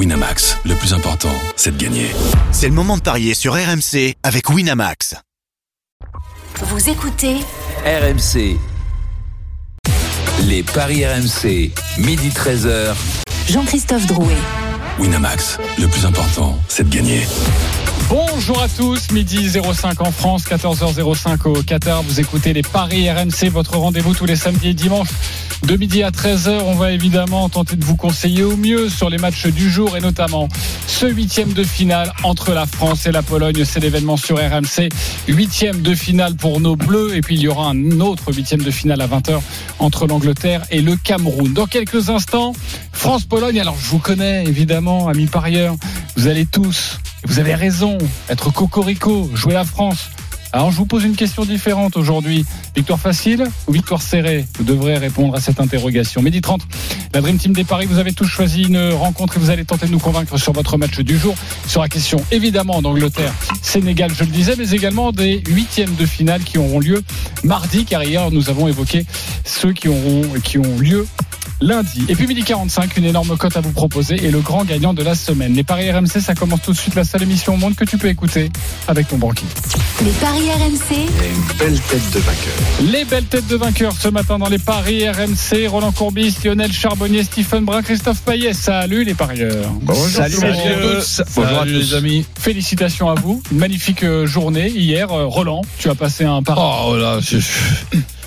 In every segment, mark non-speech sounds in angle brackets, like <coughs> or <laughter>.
Winamax, le plus important, c'est de gagner. C'est le moment de parier sur RMC avec Winamax. Vous écoutez RMC. Les paris RMC, midi 13h. Jean-Christophe Drouet. Winamax, le plus important, c'est de gagner. Bonjour à tous, midi 05 en France, 14h05 au Qatar. Vous écoutez les Paris RMC, votre rendez-vous tous les samedis et dimanches de midi à 13h. On va évidemment tenter de vous conseiller au mieux sur les matchs du jour et notamment ce huitième de finale entre la France et la Pologne. C'est l'événement sur RMC. Huitième de finale pour nos Bleus et puis il y aura un autre huitième de finale à 20h entre l'Angleterre et le Cameroun. Dans quelques instants, France-Pologne. Alors je vous connais évidemment, amis parieurs. Vous allez tous, vous avez raison, être cocorico, jouer la France. Alors je vous pose une question différente aujourd'hui. Victoire facile ou victoire serrée? Vous devrez répondre à cette interrogation. Midi 30, la Dream Team des Paris, vous avez tous choisi une rencontre et vous allez tenter de nous convaincre sur votre match du jour. Sur la question évidemment d'Angleterre, Sénégal, je le disais, mais également des huitièmes de finale qui auront lieu mardi, car hier nous avons évoqué ceux qui auront qui ont lieu lundi. Et puis midi 45, une énorme cote à vous proposer et le grand gagnant de la semaine. Les paris RMC, ça commence tout de suite la seule émission au monde que tu peux écouter avec ton banquier. Les paris RMC. une belle tête de vainqueur. Les belles têtes de vainqueurs ce matin dans les paris RMC. Roland Courbis, Lionel Charbonnier, Stephen Brun, Christophe Payet. Salut les parieurs. Salut, messieurs. Bonjour à tous. les amis. Félicitations à vous. Une magnifique euh, journée hier. Euh, Roland, tu as passé un pari. Oh là, je,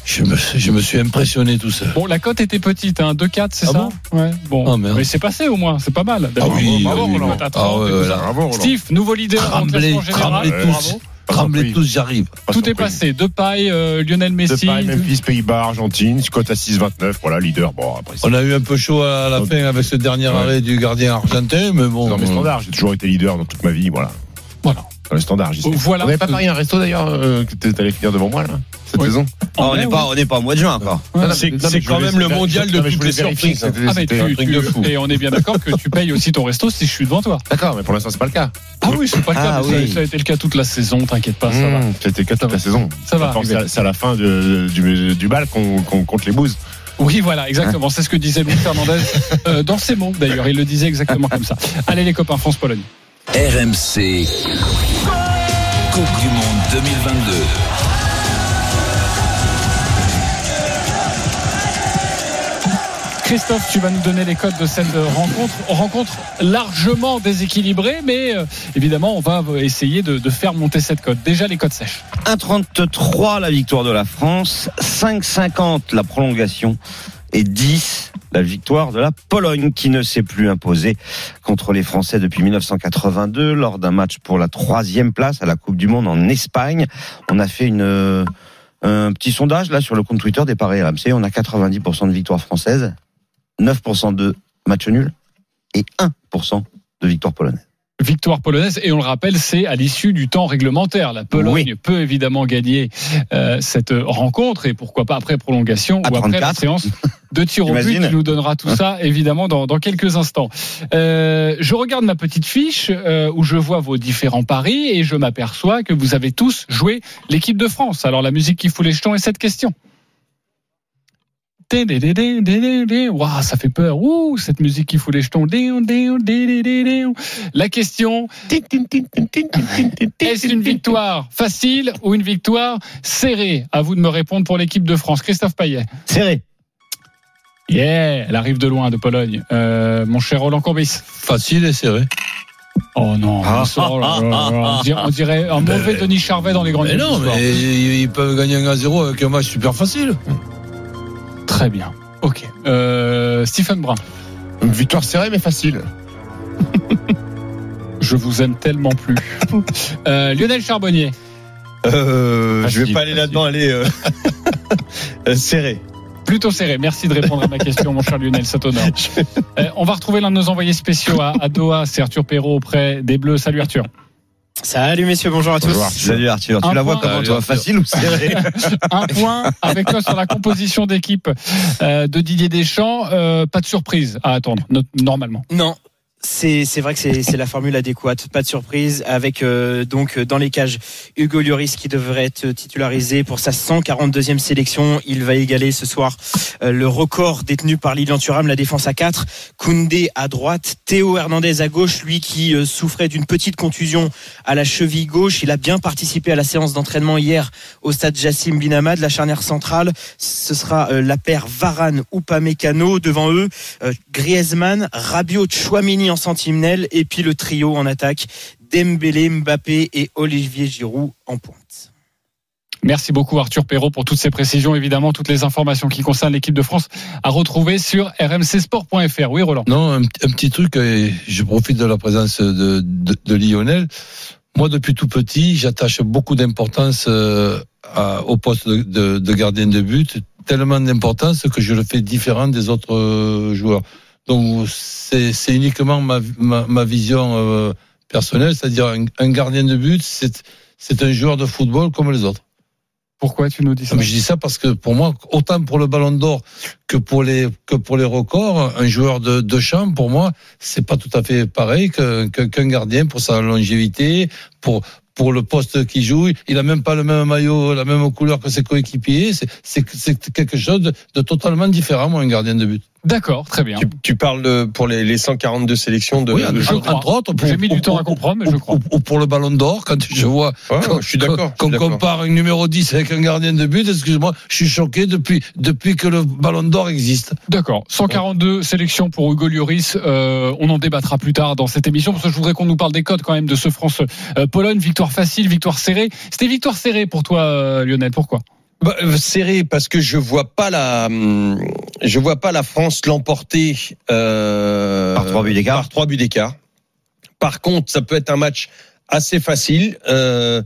je, me, je me suis impressionné tout ça. Bon, la cote était petite, hein, 2-4, c'est Ah ça bon? Ouais. Bon, Ah, mais c'est passé au moins, c'est pas mal. Ah oui, Bravo, oui, Roland. Ah ouais. Bravo. Steve, nouveau leader Tremblez, général. tous. Bravo. Tremblez tous, j'arrive. Tout est passé. De paille, euh, Lionel Messi. De Paris, Memphis, Pays-Bas, Argentine, cote à 6,29. Voilà, leader. Bon, après, On a eu un peu chaud à la fin avec ce dernier Ouais. arrêt du gardien argentin, mais bon. dans mes euh, standards. J'ai toujours été leader dans toute ma vie. Voilà. Voilà. Dans j'y sais. Voilà. On n'avait pas parié un resto d'ailleurs euh, que t'allais finir devant moi, là, cette Oui. saison Ah, on n'est pas, on n'est pas au mois de juin encore. Ouais. Non, non, C'est- mais- c'est non, mais je quand voulais- même le mondial de non, mais je toutes voulais les vérifier que surprises. c'était- Ah, mais c'était tu- un truc tu- de fou. Et on est bien d'accord que tu payes aussi ton resto si je suis devant toi. D'accord, mais pour l'instant, c'est pas le cas. Ah oui, c'est pas le cas. Ah mais ça- oui. Ça, a été le cas toute la saison, t'inquiète pas, ça va. Mmh, C'était le cas toute la saison. Ça va. C'est à- c'est à la fin de- du, du bal qu'on qu'on compte les bouses. Oui, voilà, exactement. C'est ce que disait Louis Fernandez euh, dans ses mots, d'ailleurs. Il le disait exactement <laughs> comme ça. Allez, les copains, France-Pologne. RMC. Coupe du Monde 2022. Christophe, tu vas nous donner les codes de cette rencontre. Rencontre largement déséquilibrée, mais euh, évidemment, on va essayer de, de faire monter cette cote. Déjà, les codes sèches. 1,33 la victoire de la France, 5,50 la prolongation et 10 la victoire de la Pologne qui ne s'est plus imposée contre les Français depuis 1982 lors d'un match pour la troisième place à la Coupe du Monde en Espagne. On a fait une un petit sondage là sur le compte Twitter des paris RMC. On a 90% de victoire française, 9% de match nul et 1% de victoire polonaise. Victoire polonaise, et on le rappelle, c'est à l'issue du temps réglementaire. La Pologne Oui. peut évidemment gagner euh, cette rencontre, et pourquoi pas après prolongation À ou après la 34. séance de tir au but. Qui nous donnera tout ça, évidemment, dans, dans quelques instants. Euh, je regarde ma petite fiche euh, où je vois vos différents paris, et je m'aperçois que vous avez tous joué l'équipe de France. Alors la musique qui fout les jetons est cette question. Waouh, ça fait peur. Ouh, cette musique qui fout les jetons. La question est-ce une victoire facile ou une victoire serrée? À vous de me répondre pour l'équipe de France. Christophe Payet. Serré. Yeah, elle arrive de loin, de Pologne. Euh, mon cher Roland Courbis. Facile et serré. Oh non, Ah. on dirait- on dirait un mauvais Denis Charvet dans les grandes Mais non, mais ils peuvent gagner un à 0 avec un match super facile. Très bien. Ok. Euh, Stephen Brun, Une victoire serrée, mais facile. <laughs> je vous aime tellement plus. <laughs> Euh, Lionel Charbonnier. Euh, je vais pas aller là-dedans, aller <laughs> euh, serré. Plutôt serré. Merci de répondre à ma question, mon cher Lionel, ça t'honore. Euh, on va retrouver l'un de nos envoyés spéciaux à, à Doha, c'est Arthur Perrault auprès des Bleus. Salut Arthur. Salut messieurs, bonjour à tous. Salut Arthur, tu Un la vois point. comment toi. Facile ou serré <laughs> Un point avec toi sur la composition d'équipe euh, de Didier Deschamps. Euh, pas de surprise à attendre, no- normalement. Non, C'est vrai que c'est la formule adéquate, pas de surprise. Avec euh, donc euh, dans les cages Hugo Lloris qui devrait être titularisé pour sa 142e sélection. Il va égaler ce soir euh, le record détenu par Lilian Thuram, la défense à 4. Koundé à droite, Théo Hernandez à gauche, lui qui souffrait d'une petite contusion à la cheville gauche. Il a bien participé à la séance d'entraînement hier au stade Jassim Binamad, la charnière centrale. Ce sera la paire Varane Upamecano devant eux. Griezmann, Rabiot, Chouamini en sentinelle et puis le trio en attaque Dembélé, Mbappé et Olivier Giroud en pointe. Merci beaucoup Arthur Perrault pour toutes ces précisions. Évidemment, toutes les informations qui concernent l'équipe de France à retrouver sur rmcsport.fr. Oui, Roland. Non, un, un petit truc, et je profite de la présence de, de, de Lionel. Moi, depuis tout petit, j'attache beaucoup d'importance euh, au poste de, de- de gardien de but, tellement d'importance que je le fais différent des autres euh, joueurs. Donc, c'est uniquement ma, ma, ma vision euh, personnelle, c'est-à-dire un, un gardien de but, c'est c'est un joueur de football comme les autres. Pourquoi tu nous dis ça? Je dis ça parce que pour moi, autant pour le Ballon d'Or que pour les que pour les records, un joueur de, de champ, pour moi, c'est pas tout à fait pareil que- que- qu'un gardien pour sa longévité, pour pour le poste qu'il joue. Il a même pas le même maillot, la même couleur que ses coéquipiers. C'est c'est c'est quelque chose de, de totalement différent, moi, un gardien de but. D'accord, très bien. Tu, tu parles de- pour les, les 142 sélections de. Oui, de je joueurs. crois. entre autres. pour- J'ai mis du temps à comprendre, mais je crois. ou- ou pour le Ballon d'Or, quand je vois Ouais, qu'on- je suis d'accord. Qu'on compare un numéro 10 avec un gardien de but, excuse-moi, je suis choqué depuis, depuis que le Ballon d'Or existe. D'accord. 142 sélections pour Hugo Lloris. Euh, on en débattra plus tard dans cette émission parce que je voudrais qu'on nous parle des codes quand même de ce France-Pologne. victoire facile, victoire serrée. C'était victoire serrée pour toi, euh, Lionel. Pourquoi? Bah, euh, serré parce que je vois pas la, hum, je vois pas la France l'emporter euh, Par trois buts d'écart. Par trois buts d'écart. Par contre, ça peut être un match assez facile. Euh,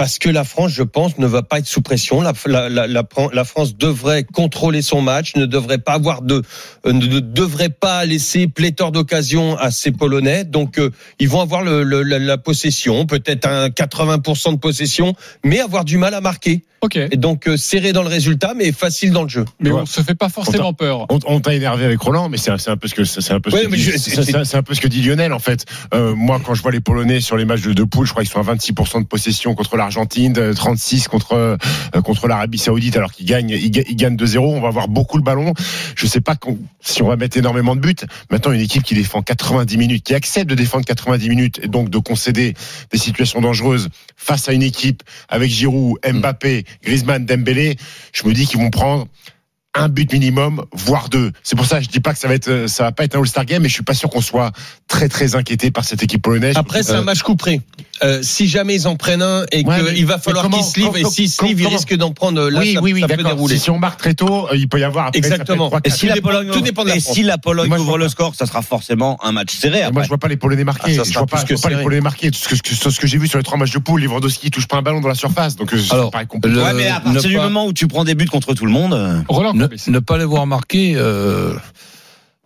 parce que la France, je pense, ne va pas être sous pression. La, la, la, la, la France devrait contrôler son match, ne devrait pas avoir de, euh, ne devrait pas laisser pléthore d'occasions à ces Polonais. Donc, euh, ils vont avoir le, le, la, la possession, peut-être un 80% de possession, mais avoir du mal à marquer. Ok. Et donc euh, serré dans le résultat, mais facile dans le jeu. Mais Ouais. on se fait pas forcément peur. On, t'a énervé avec Roland, mais c'est un, peu ce que c'est un peu ce Ouais, que dit, je- c'est- c'est- c'est un peu ce que dit Lionel en fait. Euh, moi, quand je vois les Polonais sur les matchs de deux poules, je crois qu'ils sont à 26% de possession contre l'Argentine, euh, 36 contre euh, contre l'Arabie Saoudite, alors qu'ils gagnent ils, ga- ils gagnent 2-0. On va avoir beaucoup le ballon. Je sais pas si on va mettre énormément de buts. Maintenant, une équipe qui défend 90 minutes, qui accepte de défendre 90 minutes et donc de concéder des situations dangereuses face à une équipe avec Giroud, Mbappé, Griezmann, Dembélé, je me dis qu'ils vont prendre un but minimum, voire deux. C'est pour ça que je dis pas que ça va être, euh, ça va pas être un All-Star Game, mais je suis pas sûr qu'on soit très très inquiété par cette équipe polonaise. Après, c'est un match couperé. Euh, si jamais ils en prennent un et Ouais, qu'il mais- va falloir qu'ils se livrent, et s'ils se livrent, ils risquent d'en prendre. Là, oui, ça, oui, oui, ça peut d'accord. dérouler. Si, si on marque très tôt, euh, il peut y avoir après, Exactement. Et si la Pologne, tout dépend de la et si la Pologne Moi, ouvre le score, ça sera forcément un match serré. Après. Moi, je vois pas les Polonais marquer. Ah, ça je vois pas, plus je que vois pas les. Polonais marquer. Tout ce que, ce que j'ai vu sur les trois matchs de poule, Lewandowski touche pas un ballon dans la surface, donc euh, ça paraît compliqué. Ouais, mais à partir du moment où tu prends des buts contre tout le monde, euh, Roland ne, pas les voir marquer, euh,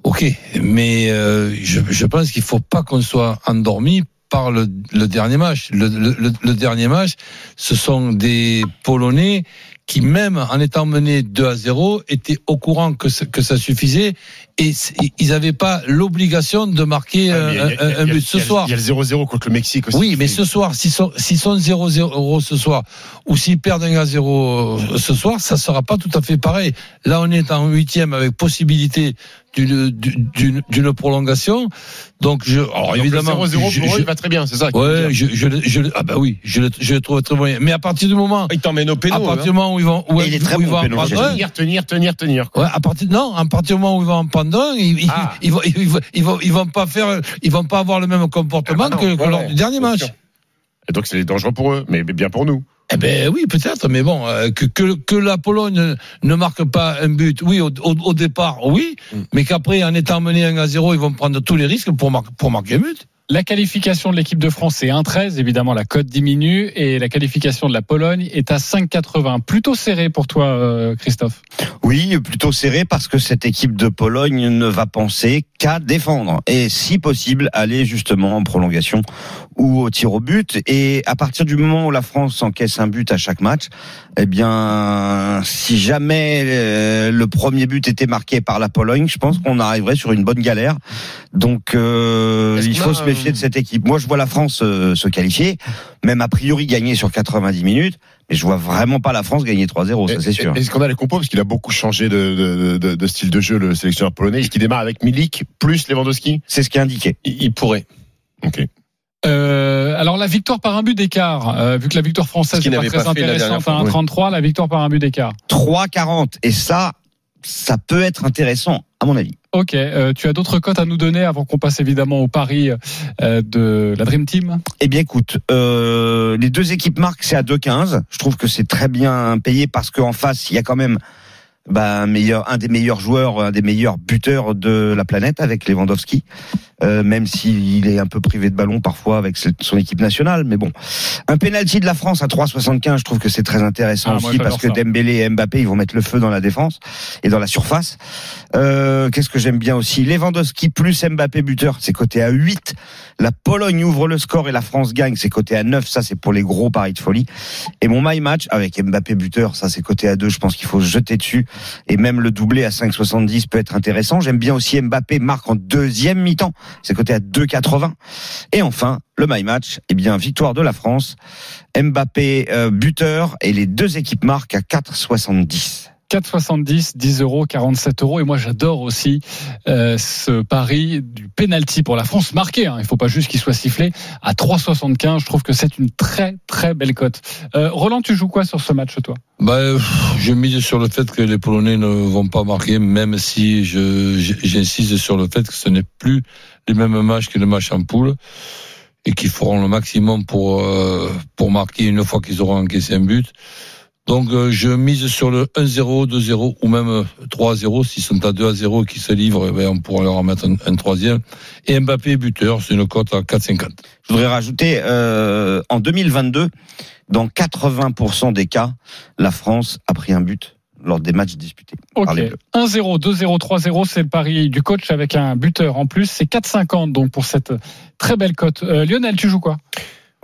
ok, mais euh, je, je pense qu'il faut pas qu'on soit endormi par le, le dernier match. Le, le- le- le dernier match, ce sont des Polonais qui, même en étant menés 2 à 0, étaient au courant que, ça- que ça suffisait et ils n'avaient pas l'obligation de marquer Ah, euh, a- un, but ce soir. Il y a le 0-0 contre le Mexique aussi. Oui, mais ce soir, s'ils sont, s'ils sont 0-0 ce soir, ou s'ils perdent un à 0 ce soir, ça sera pas tout à fait pareil. Là, on est en huitième avec possibilité d'une, d'une, d'une prolongation. Donc, je, alors Donc, évidemment. le 0-0 je- pour eux, je- il va très bien, c'est ça. Ouais, je, je, je, ah bah oui, je le, je le trouve très moyen. Mais à partir du moment, Ils t'emmènent au péno. à partir hein. du moment où ils vont, où, il est très où ils bon vont en péno, prendre j'ai un, Tenir, tenir, tenir, tenir. quoi. Ouais, à partir non, à partir du moment où ils vont en prendre un, ils, ils- Ah. ils vont, ils, vont, ils vont, ils vont pas faire, ils vont pas avoir le même comportement Ah bah non, que, que ouais, lors du dernier match. sûr. Et donc c'est dangereux pour eux, mais bien pour nous. Eh ben oui, peut-être, mais bon, euh, que, que, que la Pologne ne marque pas un but, oui, au, au, au départ, oui, Mm. mais qu'après, en étant mené 1 à 0, ils vont prendre tous les risques pour, mar- pour marquer un but. La qualification de l'équipe de France est 1,13. Évidemment, la cote diminue et la qualification de la Pologne est à 5,80. Plutôt serré pour toi, euh, Christophe. Oui, plutôt serré parce que cette équipe de Pologne ne va penser qu'à défendre et si possible aller justement en prolongation ou au tir au but. Et à partir du moment où la France encaisse un but à chaque match, eh bien, si jamais euh, le premier but était marqué par la Pologne, je pense qu'on arriverait sur une bonne galère. Donc, euh, il faut a se méfier de cette équipe. Moi, je vois la France euh, se qualifier, même a priori gagner sur 90 minutes, mais je vois vraiment pas la France gagner 3-0, ça c'est sûr. Est-ce qu'on a les compos Parce qu'il a beaucoup changé de, de, de, de style de jeu, le sélectionneur polonais. Est-ce qu'il démarre avec Milik plus Lewandowski? C'est ce qui est indiqué. Il il pourrait. Ok. Euh, alors la victoire par un but d'écart, euh, vu que la victoire française n'est pas n'avait très pas fait la dernière intéressante à fois, 1,33, la victoire par un but d'écart. 3,40 et ça, ça peut être intéressant à mon avis. Ok, euh, tu as d'autres cotes à nous donner avant qu'on passe évidemment au pari euh, de la Dream Team? Eh bien, écoute, euh, les deux équipes marquent, c'est à 2,15. Je trouve que c'est très bien payé parce qu'en face, il y a quand même bah, un, meilleur, un des meilleurs joueurs, un des meilleurs buteurs de la planète avec Lewandowski, euh, même s'il est un peu privé de ballon parfois avec son équipe nationale. Mais bon, un penalty de la France à 3,75, je trouve que c'est très intéressant Ah, aussi parce que ça. Dembélé et Mbappé, ils vont mettre le feu dans la défense et dans la surface. Euh, Qu'est-ce que j'aime bien aussi? Lewandowski plus Mbappé buteur, c'est coté à 8. La Pologne ouvre le score et la France gagne, c'est coté à 9. Ça, c'est pour les gros paris de folie. Et mon my match avec Mbappé buteur, ça, c'est coté à 2. Je pense qu'il faut se jeter dessus. Et même le doublé à 5,70 peut être intéressant. J'aime bien aussi Mbappé marque en deuxième mi-temps. C'est coté à 2,80. Et enfin, le my match, eh bien, victoire de la France. Mbappé euh, buteur et les deux équipes marquent à 4,70. 4,70, 10 euros, 47 euros. Et moi, j'adore aussi euh, ce pari du penalty pour la France marqué. Hein. Il faut pas juste qu'il soit sifflé à 3,75. Je trouve que c'est une très très belle cote. Euh, Roland, tu joues quoi sur ce match, toi? Bah, je mise sur le fait que les Polonais ne vont pas marquer, même si j'insiste sur le fait que ce n'est plus les mêmes matchs que le match en poule et qu'ils feront le maximum pour euh, pour marquer une fois qu'ils auront encaissé un but. Donc euh, je mise sur le 1-0, 2-0 ou même euh, 3-0 s'ils sont à 2-0 et qu'ils se livrent, eh ben, on pourra leur en mettre un, un troisième. Et Mbappé buteur, c'est une cote à 4,50. Je voudrais rajouter, euh, en 2022, dans 80% des cas, la France a pris un but lors des matchs disputés. Ok. par les Bleus. 1-0, 2-0, 3-0, c'est le pari du coach avec un buteur en plus. C'est 4,50 donc pour cette très belle cote. Euh, Lionel, tu joues quoi?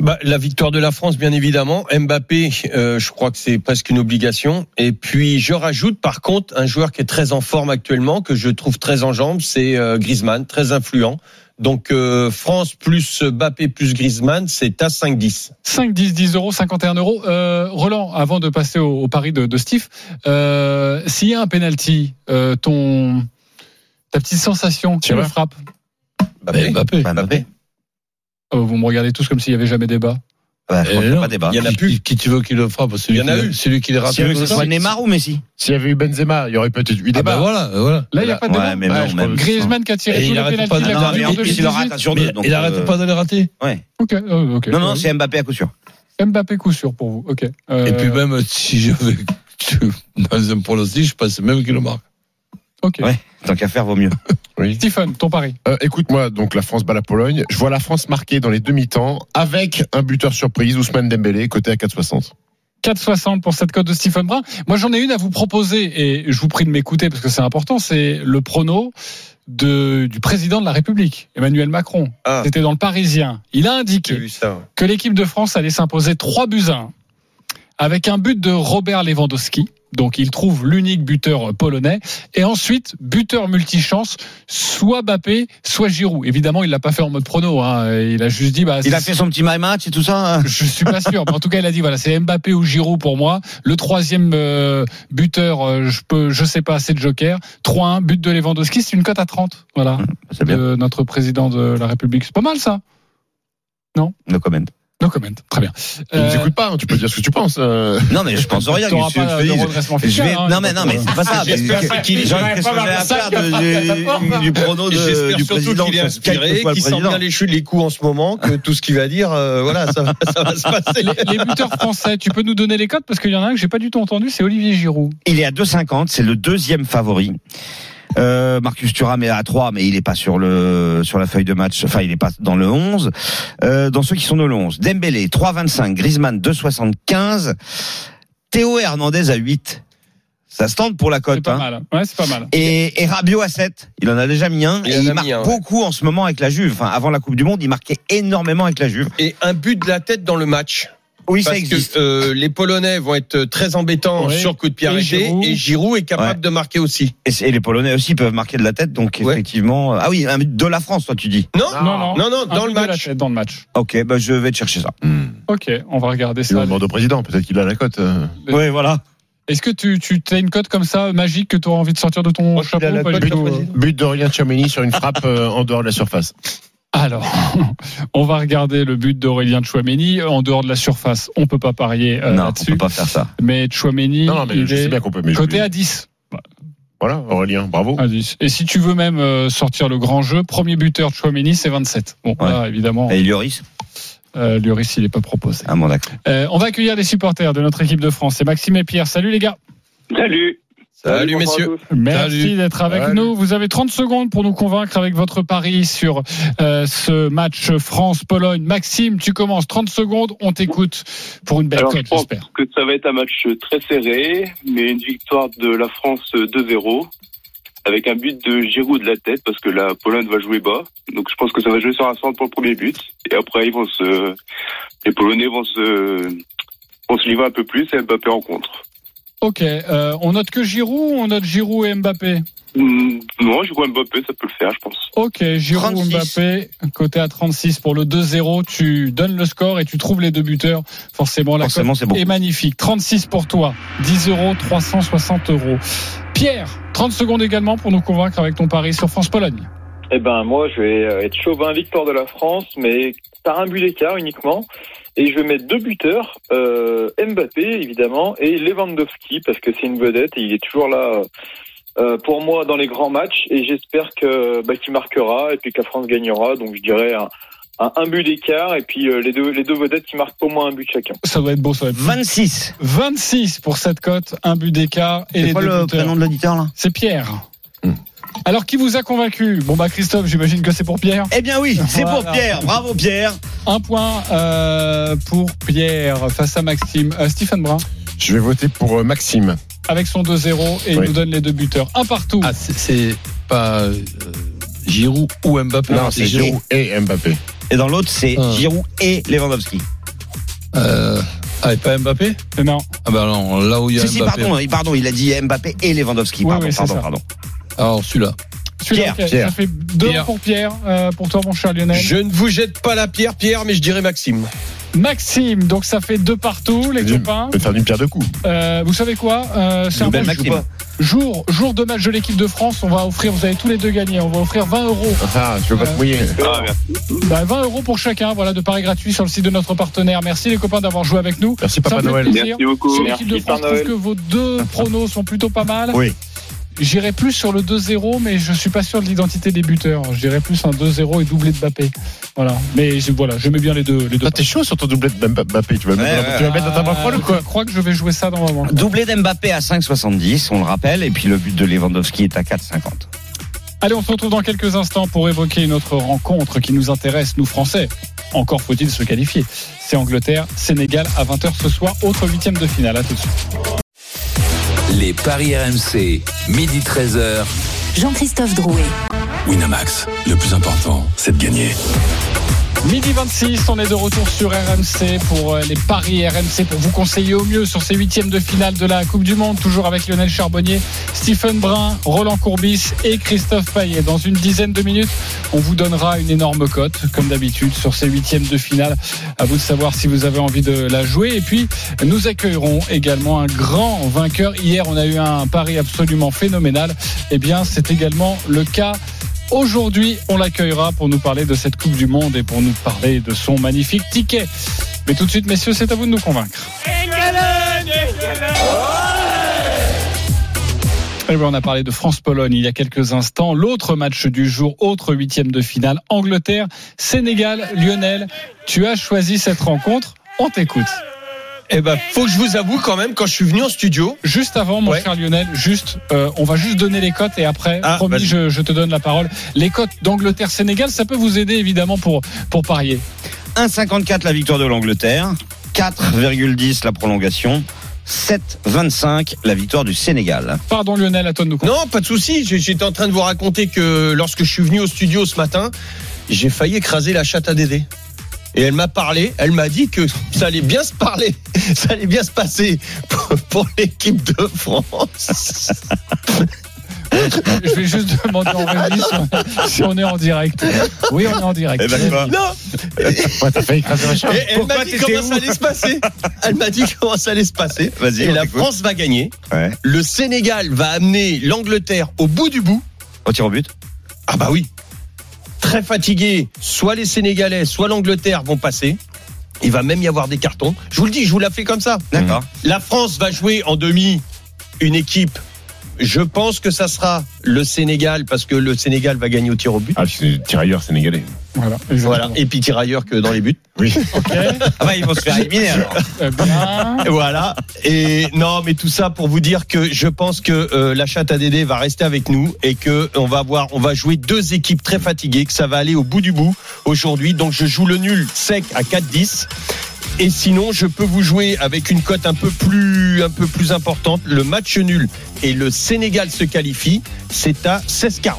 Bah, la victoire de la France, bien évidemment. Mbappé, euh, je crois que c'est presque une obligation. Et puis, je rajoute, par contre, un joueur qui est très en forme actuellement, que je trouve très en jambes, c'est euh, Griezmann, très influent. Donc, euh, France plus Mbappé plus Griezmann, c'est à 5-10. 5, 10, 10 euros, 51 euros. Euh, Roland, avant de passer au, au pari de, de Steve, euh, s'il y a un penalty, euh, ton ta petite sensation, qui le frappe Mbappé. Mbappé. Bah, Mbappé. Euh, Vous me regardez tous comme s'il y avait jamais débat. Bah, je Eh crois qu'il y a non, pas débat. il y en a Qui- plus. Qui, qui tu veux qu'il le frappe Celui Il y en a qui, eu. celui qui les rate. Si, Que ce soit Neymar ou Messi S'il y avait eu Benzema, il y aurait peut-être eu Ah débat. ben voilà, voilà. Là, il n'y a pas de débat. Ouais, mais même. Griezmann qui a tiré tous il les pénaltys pas il le rate 2018. sur deux. il n'arrête euh, pas de les rater. Ouais. Ok, euh, ok. Non, non, c'est Mbappé à coup sûr. Mbappé coup sûr pour vous. Ok. Euh, Et puis même si je vais <laughs> dans un pronostic, je pense même qu'il le marque. Ok. Ouais. Tant qu'à faire, vaut mieux. <laughs> Stephen, ton pari. Euh, écoute-moi, donc la France bat la Pologne. Je vois la France marquer dans les demi-temps avec un buteur surprise, Ousmane Dembélé, côté à 4,60. 4,60 pour cette cote de Stephen Brun. Moi, j'en ai une à vous proposer et je vous prie de m'écouter parce que c'est important. C'est le prono de, du président de la République, Emmanuel Macron. Ah. C'était dans le Parisien. Il a indiqué vu ça. ouais. que l'équipe de France allait s'imposer 3 buts à 1 avec un but de Robert Lewandowski. Donc il trouve l'unique buteur polonais et ensuite buteur multichance soit Mbappé soit Giroud. Évidemment, il l'a pas fait en mode prono hein. Il a juste dit bah Il a fait son petit my match et tout ça. hein. je suis pas sûr, mais en tout cas, il a dit voilà, c'est Mbappé ou Giroud pour moi. Le troisième euh, buteur, euh, je peux, je sais pas, c'est le Joker. 3-1, but de Lewandowski, c'est une cote à 30. Voilà, C'est bien. de notre président de la République. C'est pas mal ça. No comment. No comment. Très bien. Tu nous Euh, écoutes pas, hein, tu peux dire ce que tu penses. euh. Non, mais je pense rien. qu'est-ce que pas de dis redressement Je fiscal, vais... hein, Non, mais non, mais c'est pas ça. J'espère qu'il- j'ai à faire de- du, du prono de, J'espère du surtout président qu'il est inspiré, qu'il sent bien les, chutes, les coups en ce moment, que tout ce qu'il va dire, euh, voilà, ça, va- ça va se passer. les, les buteurs français, tu peux nous donner les cotes parce qu'il y en a un que j'ai pas du tout entendu, c'est Olivier Giroud. Il est à 2,50, c'est le deuxième favori. Euh, Marcus Thuram est à 3, mais il est pas sur le sur la feuille de match. Enfin, il est pas dans le 11. Euh, dans ceux qui sont dans le 11, Dembélé 3,25, Griezmann 2,75, Théo Hernandez à 8. Ça se tente pour la C'est cote. pas Hein. mal. Ouais, c'est pas mal. Et, et Rabiot à 7, il en a déjà mis un. Il et il marque mis un, ouais. beaucoup en ce moment avec la Juve. Enfin, avant la Coupe du Monde, il marquait énormément avec la Juve. Et un but de la tête dans le match. Oui, ça Parce existe. que euh, les Polonais vont être très embêtants Ouais. sur coup de pied Et arrêté Giroud. et Giroud est capable Ouais. de marquer aussi. Et, les Polonais aussi peuvent marquer de la tête, donc Ouais. effectivement. Ah oui, un but de la France, toi tu dis. Non, Non, non, non, dans but le de match. tête, dans le match. Ok, bah je vais te chercher ça. Ok, on va regarder Il ça. demande au président, peut-être qu'il a la cote. euh. Oui, voilà. Est-ce que tu, tu as une cote comme ça magique que tu auras envie de sortir de ton Moi, chapeau pas président. But d'Aurélien Tchouameni sur une frappe euh, en dehors de la surface. Alors, <laughs> on va regarder le but d'Aurélien Chouameni en dehors de la surface. On peut pas parier euh, non, on là-dessus. peut pas faire ça. Mais Chouameni, Non, non, mais il je sais est bien qu'on peut. Mais je- coté à 10. Voilà, Aurélien, bravo. À 10. Et si tu veux même euh, sortir le grand jeu, premier buteur de Chouameni, c'est 27. Bon, Ouais. là, évidemment, Et Lloris euh, Lloris, il n'est pas proposé. Ah bon, d'accord. Euh, on va accueillir les supporters de notre équipe de France. C'est Maxime et Pierre. Salut les gars. Salut. Salut, messieurs. Merci d'être avec Salut. nous. Vous avez 30 secondes pour nous convaincre avec votre pari sur euh, ce match France-Pologne. Maxime, tu commences 30 secondes. On t'écoute pour une belle cote, je pense j'espère. que ça va être un match très serré, mais une victoire de la France 2-0 avec un but de Giroud de la tête parce que la Pologne va jouer bas. Donc je pense que ça va jouer sur un centre pour le premier but et après ils vont se les Polonais vont se vont se livrer un peu plus et Mbappé en contre. Ok, euh, on note que Giroud ou on note Giroud et Mbappé Hmm, Non, je vois Mbappé, ça peut le faire, je pense. Ok, Giroud 36. Mbappé, côté à 36 pour le 2-0. Tu donnes le score et tu trouves les deux buteurs. Forcément, la Forcément, cote beaucoup. est magnifique. 36 pour toi, 10 euros, 360 euros. Pierre, 30 secondes également pour nous convaincre avec ton pari sur France-Pologne. Eh ben moi je vais être chauvin victoire de la France, mais par un but d'écart uniquement. Et je vais mettre deux buteurs, euh, Mbappé évidemment et Lewandowski parce que c'est une vedette et il est toujours là euh, pour moi dans les grands matchs et j'espère que bah, qu'il marquera et puis que la France gagnera. Donc je dirais un, un, un but d'écart et puis euh, les deux les deux vedettes qui marquent au moins un but chacun. Ça doit être beau, ça doit être beau. 26. 26 pour cette cote, un but d'écart et C'est les quoi deux le buteurs. prénom de l'auditeur là? C'est Pierre. Hmm. Alors qui vous a convaincu? Bon bah Christophe, j'imagine que c'est pour Pierre. Eh bien oui, c'est pour. Pierre. Bravo Pierre. Un point euh, pour Pierre face à Maxime. Euh, Stephen Brun Je vais voter pour euh, Maxime. avec son 2-0 et il nous donne les deux buteurs. Un partout. Ah, c'est- pas euh, Giroud ou Mbappé. Non, c'est Giroud et Mbappé. Et dans l'autre, c'est Ah. Giroud et Lewandowski. Euh, ah, et pas Mbappé? Non. Ah ben non, là où il y a Si, si, Mbappé. pardon, pardon, il a dit Mbappé et Lewandowski. Oui, Pardon, oui, c'est pardon, ça. pardon. Alors celui-là. Celui-là, Pierre. Pierre. Ça fait deux Pierre. pour Pierre. Euh, pour toi, mon cher Lionel. Je ne vous jette pas la pierre, Pierre, mais je dirais Maxime. Maxime, donc ça fait deux partout, les Je copains. vais faire d'une pierre deux coups. Euh, vous savez quoi Euh, C'est un bon Maxime. jour, jour de match de l'équipe de France. On va offrir, vous avez tous les deux gagné. On va offrir 20 euros. Ah, tu veux pas te mouiller Ah, merci. Bah, 20 euros pour chacun. Voilà, de paris gratuit sur le site de notre partenaire. Merci les copains d'avoir joué avec nous. Merci Papa Noël. plaisir. Merci beaucoup. Sur l'équipe de France, je trouve Noël. que vos deux pronos sont plutôt pas mal. Oui. J'irai plus sur le 2-0, mais je suis pas sûr de l'identité des buteurs. Je dirais plus un 2-0 et doublé de Mbappé. Voilà. Mais je- voilà, j'aimais bien les deux. Les deux. Ah, t'es chaud sur ton doublé de Mbappé. Tu vas Ouais, mettre ouais. tu vas mettre dans ta ou quoi Je crois que je vais jouer ça dans un moment. Doublé d'Mbappé à 5,70, on le rappelle, et puis le but de Lewandowski est à 4,50. Allez, on se retrouve dans quelques instants pour évoquer une autre rencontre qui nous intéresse, nous Français. Encore faut-il se qualifier. C'est Angleterre, Sénégal à 20h ce soir, autre huitième de finale. À tout de suite. Les paris RMC, midi 13h. Jean-Christophe Drouet. Winamax, le plus important, c'est de gagner. Midi 26, on est de retour sur RMC pour euh, les paris RMC pour vous conseiller au mieux sur ces huitièmes de finale de la Coupe du Monde, toujours avec Lionel Charbonnier, Stephen Brun, Roland Courbis et Christophe Payet. Dans une dizaine de minutes, on vous donnera une énorme cote, comme d'habitude, sur ces huitièmes de finale. À vous de savoir si vous avez envie de la jouer. Et puis, nous accueillerons également un grand vainqueur. Hier, on a eu un pari absolument phénoménal. Eh bien, c'est également le cas Aujourd'hui, on l'accueillera pour nous parler de cette Coupe du Monde et pour nous parler de son magnifique ticket. Mais tout de suite, messieurs, c'est à vous de nous convaincre. Oui, on a parlé de France-Pologne il y a quelques instants. L'autre match du jour, autre huitième de finale, Angleterre, Sénégal, Lionel. Tu as choisi cette rencontre. On t'écoute. Eh ben, faut que je vous avoue quand même, quand je suis venu en studio, Juste avant, mon Ouais. cher Lionel, juste, euh, on va juste donner les cotes et après, Ah, promis, je, je te donne la parole. Les cotes d'Angleterre-Sénégal, ça peut vous aider évidemment pour, pour parier. 1,54 la victoire de l'Angleterre, 4,10 la prolongation, 7,25 la victoire du Sénégal. Pardon Lionel, à toi de nous. Non, pas de souci. J'étais en train de vous raconter que lorsque je suis venu au studio ce matin, j'ai failli écraser la chatte à Dédé. Et elle m'a parlé, elle m'a dit que ça allait bien se parler, <laughs> ça allait bien se passer pour, pour l'équipe de France. <laughs> Je vais juste demander en régie si on, si on est en direct. Oui, on est en direct. Eh ben, Non, t'as failli écraser chatte. et elle m'a dit comment ça allait se passer. Elle m'a dit comment ça allait se passer. Vas-y, Et la. France va gagner. Ouais. Le Sénégal va amener l'Angleterre au bout du bout. Au tir au but Ah bah oui. Très fatigué, soit les Sénégalais, soit l'Angleterre vont passer. Il va même y avoir des cartons. Je vous le dis, je vous la fais comme ça. D'accord. La France va jouer en demi une équipe. Je pense que ça sera le Sénégal parce que le Sénégal va gagner au tir au but. Ah, c'est tirailleur sénégalais. Voilà. Voilà. Et puis tirailleur que dans les buts. Oui. Ok. <laughs> Ah bah ils vont se faire éliminer alors. Et Voilà. Et non, mais tout ça pour vous dire que je pense que euh, la chatte à Dédé va rester avec nous et que on va voir, on va jouer deux équipes très fatiguées, que ça va aller au bout du bout aujourd'hui. Donc je joue le nul sec à 4-10. Et sinon, je peux vous jouer avec une cote un peu plus, un peu plus importante. Le match nul et le Sénégal se qualifie. C'est à 16-40.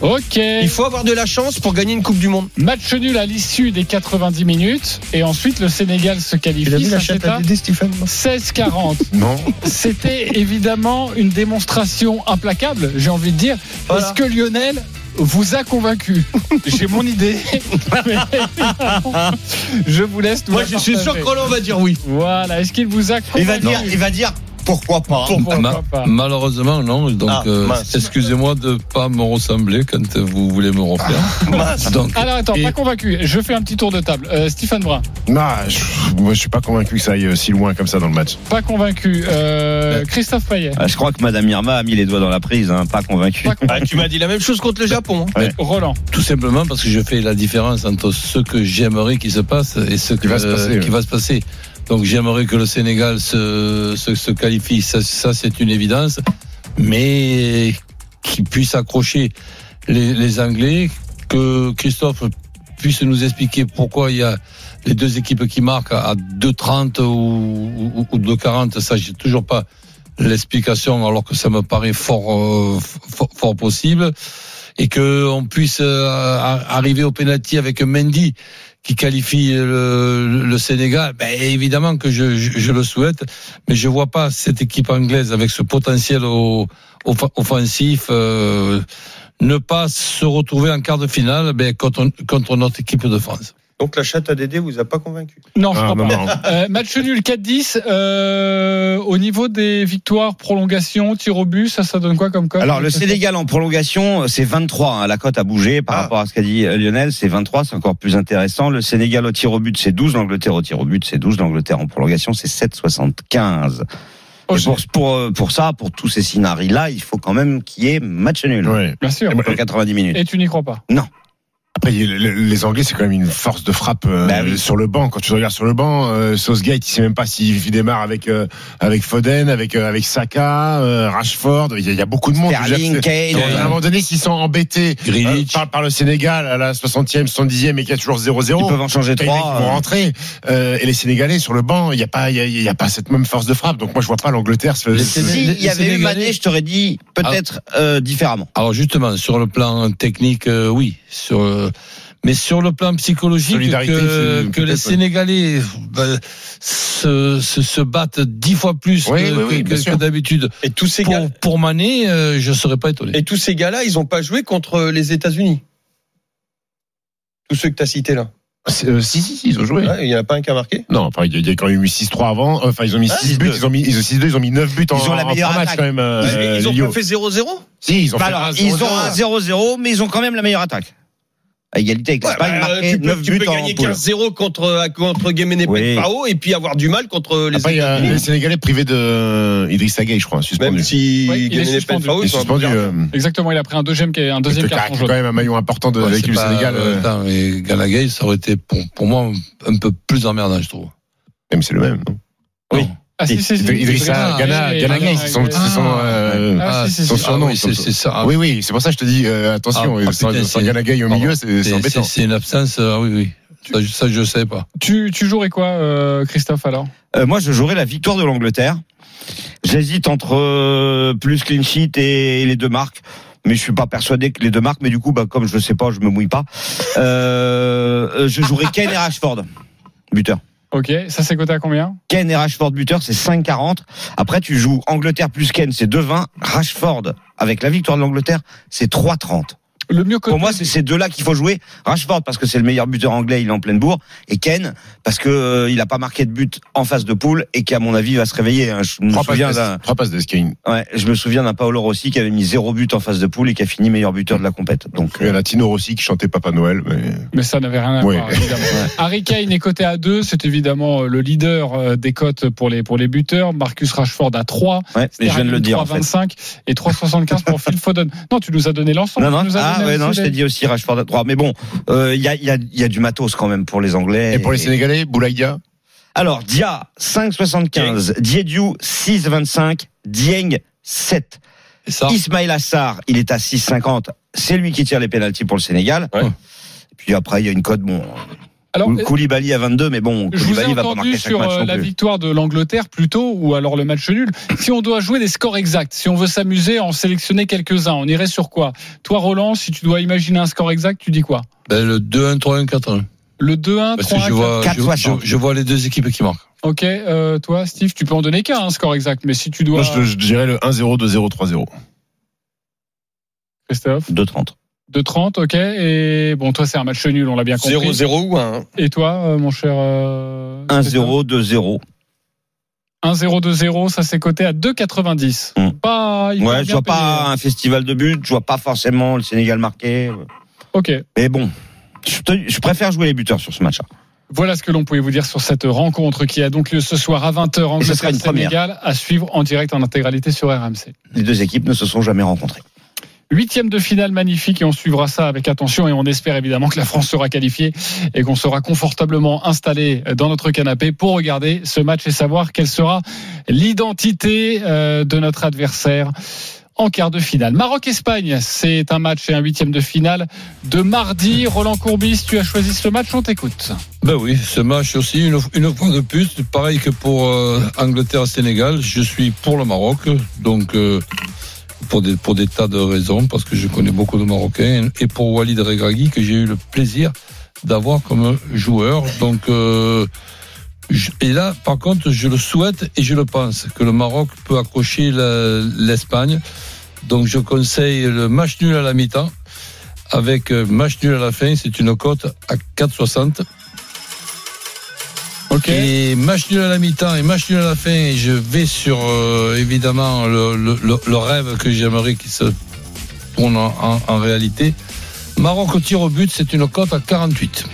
Ok. Il faut avoir de la chance pour gagner une Coupe du Monde. Match nul à l'issue des 90 minutes. Et ensuite, le Sénégal se qualifie. Ça, c'est à Stephen 16-40. <laughs> Non. C'était évidemment une démonstration implacable, j'ai envie de dire. Voilà. Est-ce que Lionel vous a convaincu <laughs> J'ai mon idée. <laughs> Je vous laisse. Moi, je suis sûr que Roland va dire oui. Voilà. Est-ce qu'il vous a Il va convaincu dire, il va dire pourquoi pas. Pourquoi Ma- pas Malheureusement, non. Donc, Ah, euh, excusez-moi de pas me ressembler quand vous voulez me refaire. Donc, Alors attends, Et- pas convaincu. Je fais un petit tour de table. Euh, Stéphane Brun, Non, je, moi, je suis pas convaincu que ça aille euh, si loin comme ça dans le match. pas convaincu. Euh, Christophe Payet, Ah, Je crois que Madame Irma a mis les doigts dans la prise, hein, pas convaincu. pas convaincu. Ah, tu m'as dit la même chose contre le Japon. hein. Roland, tout simplement parce que je fais la différence entre ce que j'aimerais qu'il se passe et ce que, va se passer, euh, ouais. qui va se passer. Donc j'aimerais que le Sénégal se, se, se qualifie, ça, ça c'est une évidence, mais qu'il puisse accrocher les, les Anglais, que Christophe puisse nous expliquer pourquoi il y a les deux équipes qui marquent à 2,30 ou, ou, ou 2,40, ça j'ai toujours pas l'explication alors que ça me paraît fort, euh, fort, possible. Et que on puisse euh, arriver au penalty avec Mendy qui qualifie le, le Sénégal, ben évidemment que je, je, je le souhaite, mais je vois pas cette équipe anglaise avec ce potentiel au- off- offensif euh, ne pas se retrouver en quart de finale ben, contre, contre notre équipe de France. Donc la chatte à Dédé vous a pas convaincu. non, je Ah, crois non, pas. non. Euh, match nul 4-10. Euh, au niveau des victoires, prolongation, tir au but, ça, ça donne quoi comme code Alors le Sénégal en prolongation, c'est 23. hein. La cote a bougé par Ah. rapport à ce qu'a dit euh, Lionel. C'est 23, c'est encore plus intéressant. Le Sénégal au tir au but, c'est 12. L'Angleterre au tir au but, c'est 12. L'Angleterre en prolongation, c'est 7,75. Oh, Et pour, pour, euh, pour ça, pour tous ces scénarios-là, il faut quand même qu'il y ait match nul. Ouais. Bien sûr. Dans 90 minutes. Et tu n'y crois pas? Après, il les Anglais, c'est quand même une force de frappe euh, Bah oui. sur le banc. Quand tu regardes sur le banc, euh, Southgate, il sait même pas s'il démarre avec euh, avec Foden, avec euh, avec Saka, euh, Rashford. Il y, a, il y a beaucoup de monde. Sterling, Kane. À un moment donné, s'ils sont embêtés euh, par, par le Sénégal à la 60e, 70e et qu'il y a toujours 0-0, Ils peuvent en changer trois. vont euh, rentrer. Euh, et les Sénégalais sur le banc, il n'y a pas, il y a, il y a pas cette même force de frappe. Donc moi, je vois pas l'Angleterre se. S'il les y avait eu Mané, je t'aurais dit peut-être euh, différemment. Alors justement, sur le plan technique, euh, oui. Sur, euh, mais sur le plan psychologique, Solidarité, que, que les. Sénégalais ben, se, se, se battent dix fois plus Oui, que, oui, oui, que- que d'habitude. Et tous ces gars, Pour, pour Mané, euh, je serais pas étonné. et tous ces gars-là, ils ont pas joué contre les États-Unis? Tous ceux que tu as cités là. Euh, si, si, si, ils ont joué. Ouais, Il y en a pas un qui a marqué? Non, enfin, il y a- quand même eu 6-3 avant. Enfin, ils ont mis Ah, 6 buts. 6-2. Ils ont mis, ils ont 6-2, ils ont mis 9 buts en, Ils ont la en meilleure trois matchs attaque. quand même. euh, ils ont Lio. pas fait 0-0 Si, ils ont Bah fait alors, un ils 0-0. ont un 0-0, mais ils ont quand même la meilleure attaque. À égalité avec l'Espagne, bah, marqué tu peux, 9 tu buts peux en gagner poule. 15-0 contre, contre Guéméné Oui. Pao et puis avoir du mal contre les Après, il y a États-Unis. les Sénégalais privés de euh, Idriss Gueye, je crois, suspendu. Même si Oui, il est suspendu. Pao, Il euh, Exactement, il a pris un deuxième, un deuxième carton jaune. quand même un maillon important de Ouais, l'équipe du Sénégal. euh. Mais Gallagher, ça aurait été pour, pour moi un peu plus emmerdant, je trouve. Même c'est le même. non? Oui. Ah, si, si, si. Idrissa Ah, Gana, Gana c'est son, euh, Ah, surnom. Ah oui, c'est- c'est ça. Oui, oui, c'est pour ça que je te dis, euh, attention, Ah, ah, sans, putain, sans c'est- Gana Gay au milieu, c'est c'est embêtant. C'est une absence, ah oui, oui. Ça, je- ça, je sais pas. Tu, tu jouerais quoi, euh, Christophe, alors? Euh, moi, je jouerai la victoire de l'Angleterre. J'hésite entre euh, plus clean sheet et les deux marques. Mais je suis pas persuadé que les deux marques. Mais du coup, bah, comme je ne sais pas, je me mouille pas. Euh, euh, je jouerai Kane et Rashford, buteur. Ok, ça c'est coté à combien Kane et Rashford buteur, c'est 5,40. Après, tu joues Angleterre plus Kane, c'est 2,20. Rashford, avec la victoire de l'Angleterre, c'est 3,30. Le mieux. Pour moi, c'est ces deux-là qu'il faut jouer. Rashford parce que c'est le meilleur buteur anglais, il est en pleine bourre, et Kane parce que euh, il a pas marqué de but en phase de poule et qui à mon avis va se réveiller. hein. Je me Trois souviens passes d'un, trois passes d'Eskine. ouais, je me souviens d'un Paolo Rossi qui avait mis zéro but en phase de poule et qui a fini meilleur buteur de la compète. Donc Il y a Tino Rossi qui chantait Papa Noël, mais Mais ça n'avait rien à Oui. voir, évidemment. <laughs> Harry Kane est coté à 2, c'est évidemment euh, le leader euh, des cotes pour les, pour les buteurs. Marcus Rashford à 3. ouais, mais je viens de le dire en fait. 3,25 et 3,75 pour Phil Foden. Non, tu nous as donné l'ensemble. Non, non, Tu nous as ah, ouais, non, je t'ai dit aussi Rashford à 3. Mais bon, euh, il y, a, il y, a, il y a du matos quand même pour les Anglais. et pour les Sénégalais, Boulaïdia. Alors, Dia, 5,75. Diediou, 6,25. Dieng, 7. Et ça, Ismail Assar, il est à 6,50. C'est lui qui tire les pénalties pour le Sénégal. Ouais. Et puis après, il y a une cote, bon. Alors, Koulibaly à 22, mais bon, je vous ai Koulibaly va pas marquer entendu chaque sur match euh, non la plus. victoire de l'Angleterre plutôt, ou alors le match nul. Si on doit jouer des scores exacts, si on veut s'amuser, en sélectionner quelques-uns, on irait sur quoi? Toi, Roland, si tu dois imaginer un score exact, tu dis quoi? Ben, le 2-1, 3-1, 4-1. Le 2-1, Parce que 3-1, je vois, je, 4-60. je- je vois les deux équipes qui marquent. Ok, euh, toi, Steve, tu peux en donner qu'un, un score exact, mais si tu dois. Moi, je, je dirais le 1-0, 2-0, 3-0. Christophe? 2,30. 2-30, ok. Et bon, toi, c'est un match nul, on l'a bien compris. 0-0 ou 1 Et toi, euh, mon cher. euh, 1-0, 2-0. 1-0-2-0, ça s'est coté à 2,90. Mm. Pas. il Ouais, je vois payer. pas un festival de buts, je vois pas forcément le Sénégal marqué. Ok. Mais bon, je, te- je préfère jouer les buteurs sur ce match-là. Voilà ce que l'on pouvait vous dire sur cette rencontre qui a donc lieu ce soir à 20h ce sera une Angleterre-Sénégal à suivre en direct en intégralité sur RMC. Les deux équipes ne se sont jamais rencontrées. Huitième de finale magnifique et on suivra ça avec attention et on espère évidemment que la France sera qualifiée et qu'on sera confortablement installé dans notre canapé pour regarder ce match et savoir quelle sera l'identité euh, de notre adversaire en quart de finale. Maroc-Espagne, c'est un match et un huitième de finale de mardi. Roland Courbis, tu as choisi ce match, on t'écoute. Ben oui, ce match aussi, une, fois de plus, pareil que pour euh, Angleterre-Sénégal, je suis pour le Maroc, donc euh, pour, des, pour des tas de raisons, parce que je connais beaucoup de Marocains, et pour Walid Regragui, que j'ai eu le plaisir d'avoir comme joueur. Donc, euh, je- et là, par contre, je le souhaite et je le pense, que le Maroc peut accrocher l'Espagne. Donc, je conseille le match nul à la mi-temps. Avec euh, match nul à la fin, c'est une cote à 4,60. Et match nul à la mi-temps et match nul à la fin, et je vais sur euh, évidemment le, le- le- le rêve que j'aimerais qu'il se tourne en, en- en réalité. Maroc au tir au but, c'est une cote à 48.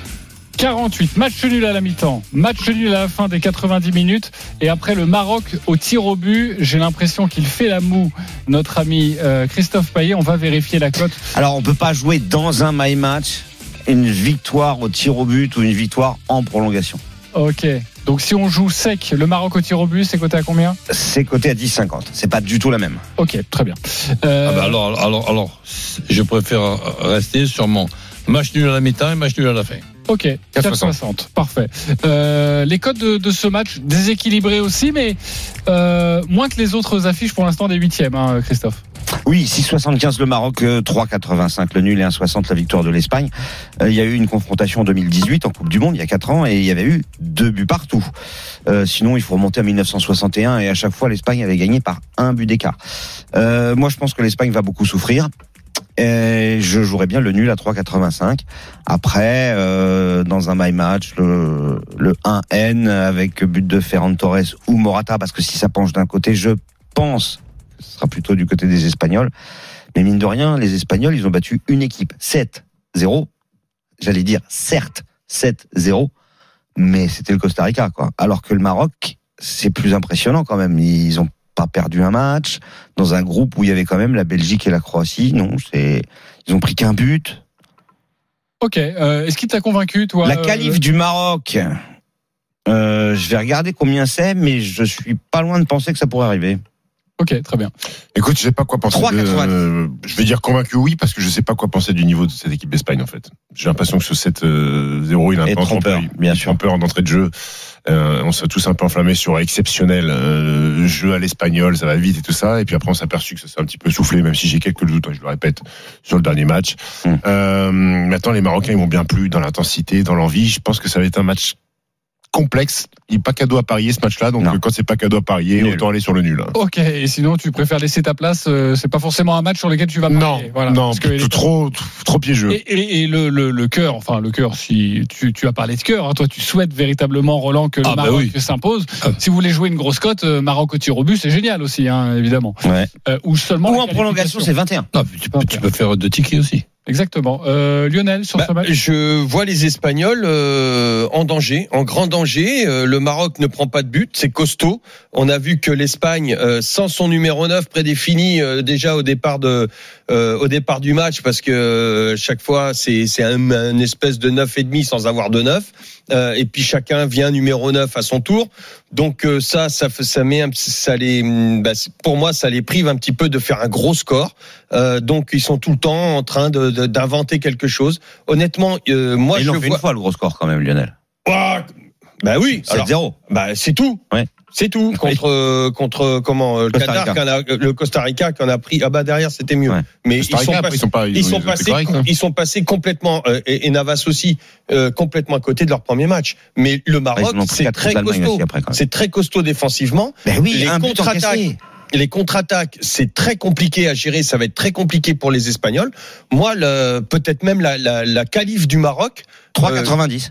48, match nul à la mi-temps, match nul à la fin des 90 minutes, et après le Maroc au tir au but, j'ai l'impression qu'il fait la moue, notre ami euh, Christophe Payet, on va vérifier la cote. Alors, on peut pas jouer dans un my match une victoire au tir au but ou une victoire en prolongation. Ok, donc si on joue sec, le Maroc au tir au but, c'est coté à combien C'est coté à 10,50. C'est pas du tout la même. Ok, très bien. Euh, Ah bah alors, alors, alors, je préfère rester sur mon match nul à la mi-temps et match nul à la fin. Ok, 4,60, parfait. Euh, les codes de, de ce match, déséquilibrés aussi, mais euh, moins que les autres affiches pour l'instant des huitièmes, hein, Christophe. Oui, 6,75 le Maroc, euh, 3,85 le nul et 1,60 la victoire de l'Espagne. Euh, Il y a eu une confrontation en 2018 en Coupe du Monde, il y a 4 ans, et il y avait eu deux buts partout. Euh, sinon, il faut remonter à 1961, et à chaque fois, l'Espagne avait gagné par un but d'écart. Euh, moi, je pense que l'Espagne va beaucoup souffrir. Et je jouerais bien le nul à 3,85. Après, euh, dans un my match, le, le 1N avec but de Ferran Torres ou Morata, parce que si ça penche d'un côté, je pense ce sera plutôt du côté des Espagnols. Mais mine de rien, les Espagnols, ils ont battu une équipe. 7-0. J'allais dire, certes, 7-0. Mais c'était le Costa Rica, quoi. Alors que le Maroc, c'est plus impressionnant quand même. Ils ont pas perdu un match dans un groupe où il y avait quand même la Belgique et la Croatie. Non, c'est, ils ont pris qu'un but. Ok, euh, est-ce qu'il t'a convaincu, toi La euh, qualif du Maroc Euh, je vais regarder combien c'est, mais je suis pas loin de penser que ça pourrait arriver. Ok, très bien. Écoute, je sais pas quoi penser. 3,90. de- euh, je vais dire convaincu oui parce que je sais pas quoi penser du niveau de cette équipe d'Espagne en fait. J'ai l'impression que ce 7-0 il est un peu trompeur, trompeur, bien sûr. trompeur d'entrée de jeu. Euh, on s'est tous un peu enflammés sur exceptionnel euh, jeu à l'espagnol, ça va vite et tout ça. Et puis après on s'est aperçu que ça s'est un petit peu soufflé, même si j'ai quelques doutes, hein, je le répète, sur le dernier match. Mm. Euh, maintenant les Marocains ils m'ont bien plu dans l'intensité, dans l'envie. Je pense que ça va être un match complexe. Il n'est pas cadeau à parier ce match-là, donc Non. euh, quand c'est pas cadeau à parier, Nul. autant aller sur le nul. Ok, et sinon tu préfères laisser ta place, euh, c'est pas forcément un match sur lequel tu vas Non, parier. Voilà, non, parce que les- trop, trop piégeux. Et, et- et le, le, le cœur, enfin le cœur, si tu, tu as parlé de cœur, hein, toi tu souhaites véritablement Roland que le Ah, bah Maroc oui. s'impose. Ah. Si vous voulez jouer une grosse cote, euh, Maroc au tir au but, c'est génial aussi, hein, évidemment. Ouais. Euh, ou seulement Ou en prolongation, c'est 21. Non, tu, peux, tu peux faire deux tickets aussi. Exactement. Euh, Lionel sur Bah, ce match. je vois les Espagnols euh, en danger, en grand danger. Euh, le Maroc ne prend pas de but, c'est costaud. On a vu que l'Espagne, euh, sans son numéro 9 prédéfini euh, déjà au départ de euh, au départ du match, parce que euh, chaque fois c'est c'est un, un espèce de neuf et demi sans avoir de neuf. Euh, et puis chacun vient numéro 9 à son tour. Donc euh, ça, ça, fait- ça met un, ça les, hum, bah, pour moi, ça les prive un petit peu de faire un gros score. Euh, donc ils sont tout le temps en train de- de- d'inventer quelque chose. Honnêtement, euh, moi Ils je l'ont fait vois. une fois le gros score quand même, Lionel. Ah, bah oui. alors, 7-0. bah c'est tout. Ouais. C'est tout contre euh, contre comment euh, le Costa Qatar, Rica. qu'on a- le Costa Rica qu'on a pris. Ah bah derrière c'était mieux. Ouais. Mais Costa ils sont, passés, ils sont pas- ils ils ont- sont passés, hein. ils sont passés complètement euh, et, et Navas aussi euh, complètement à côté de leur premier match. Mais le Ah, Maroc c'est très costaud. C'est très costaud défensivement. Ben oui, les contre-attaques, les contre-attaques, c'est très compliqué à gérer. Ça va être très compliqué pour les Espagnols. Moi, le- peut-être même la, la, la qualif du Maroc. 3,90.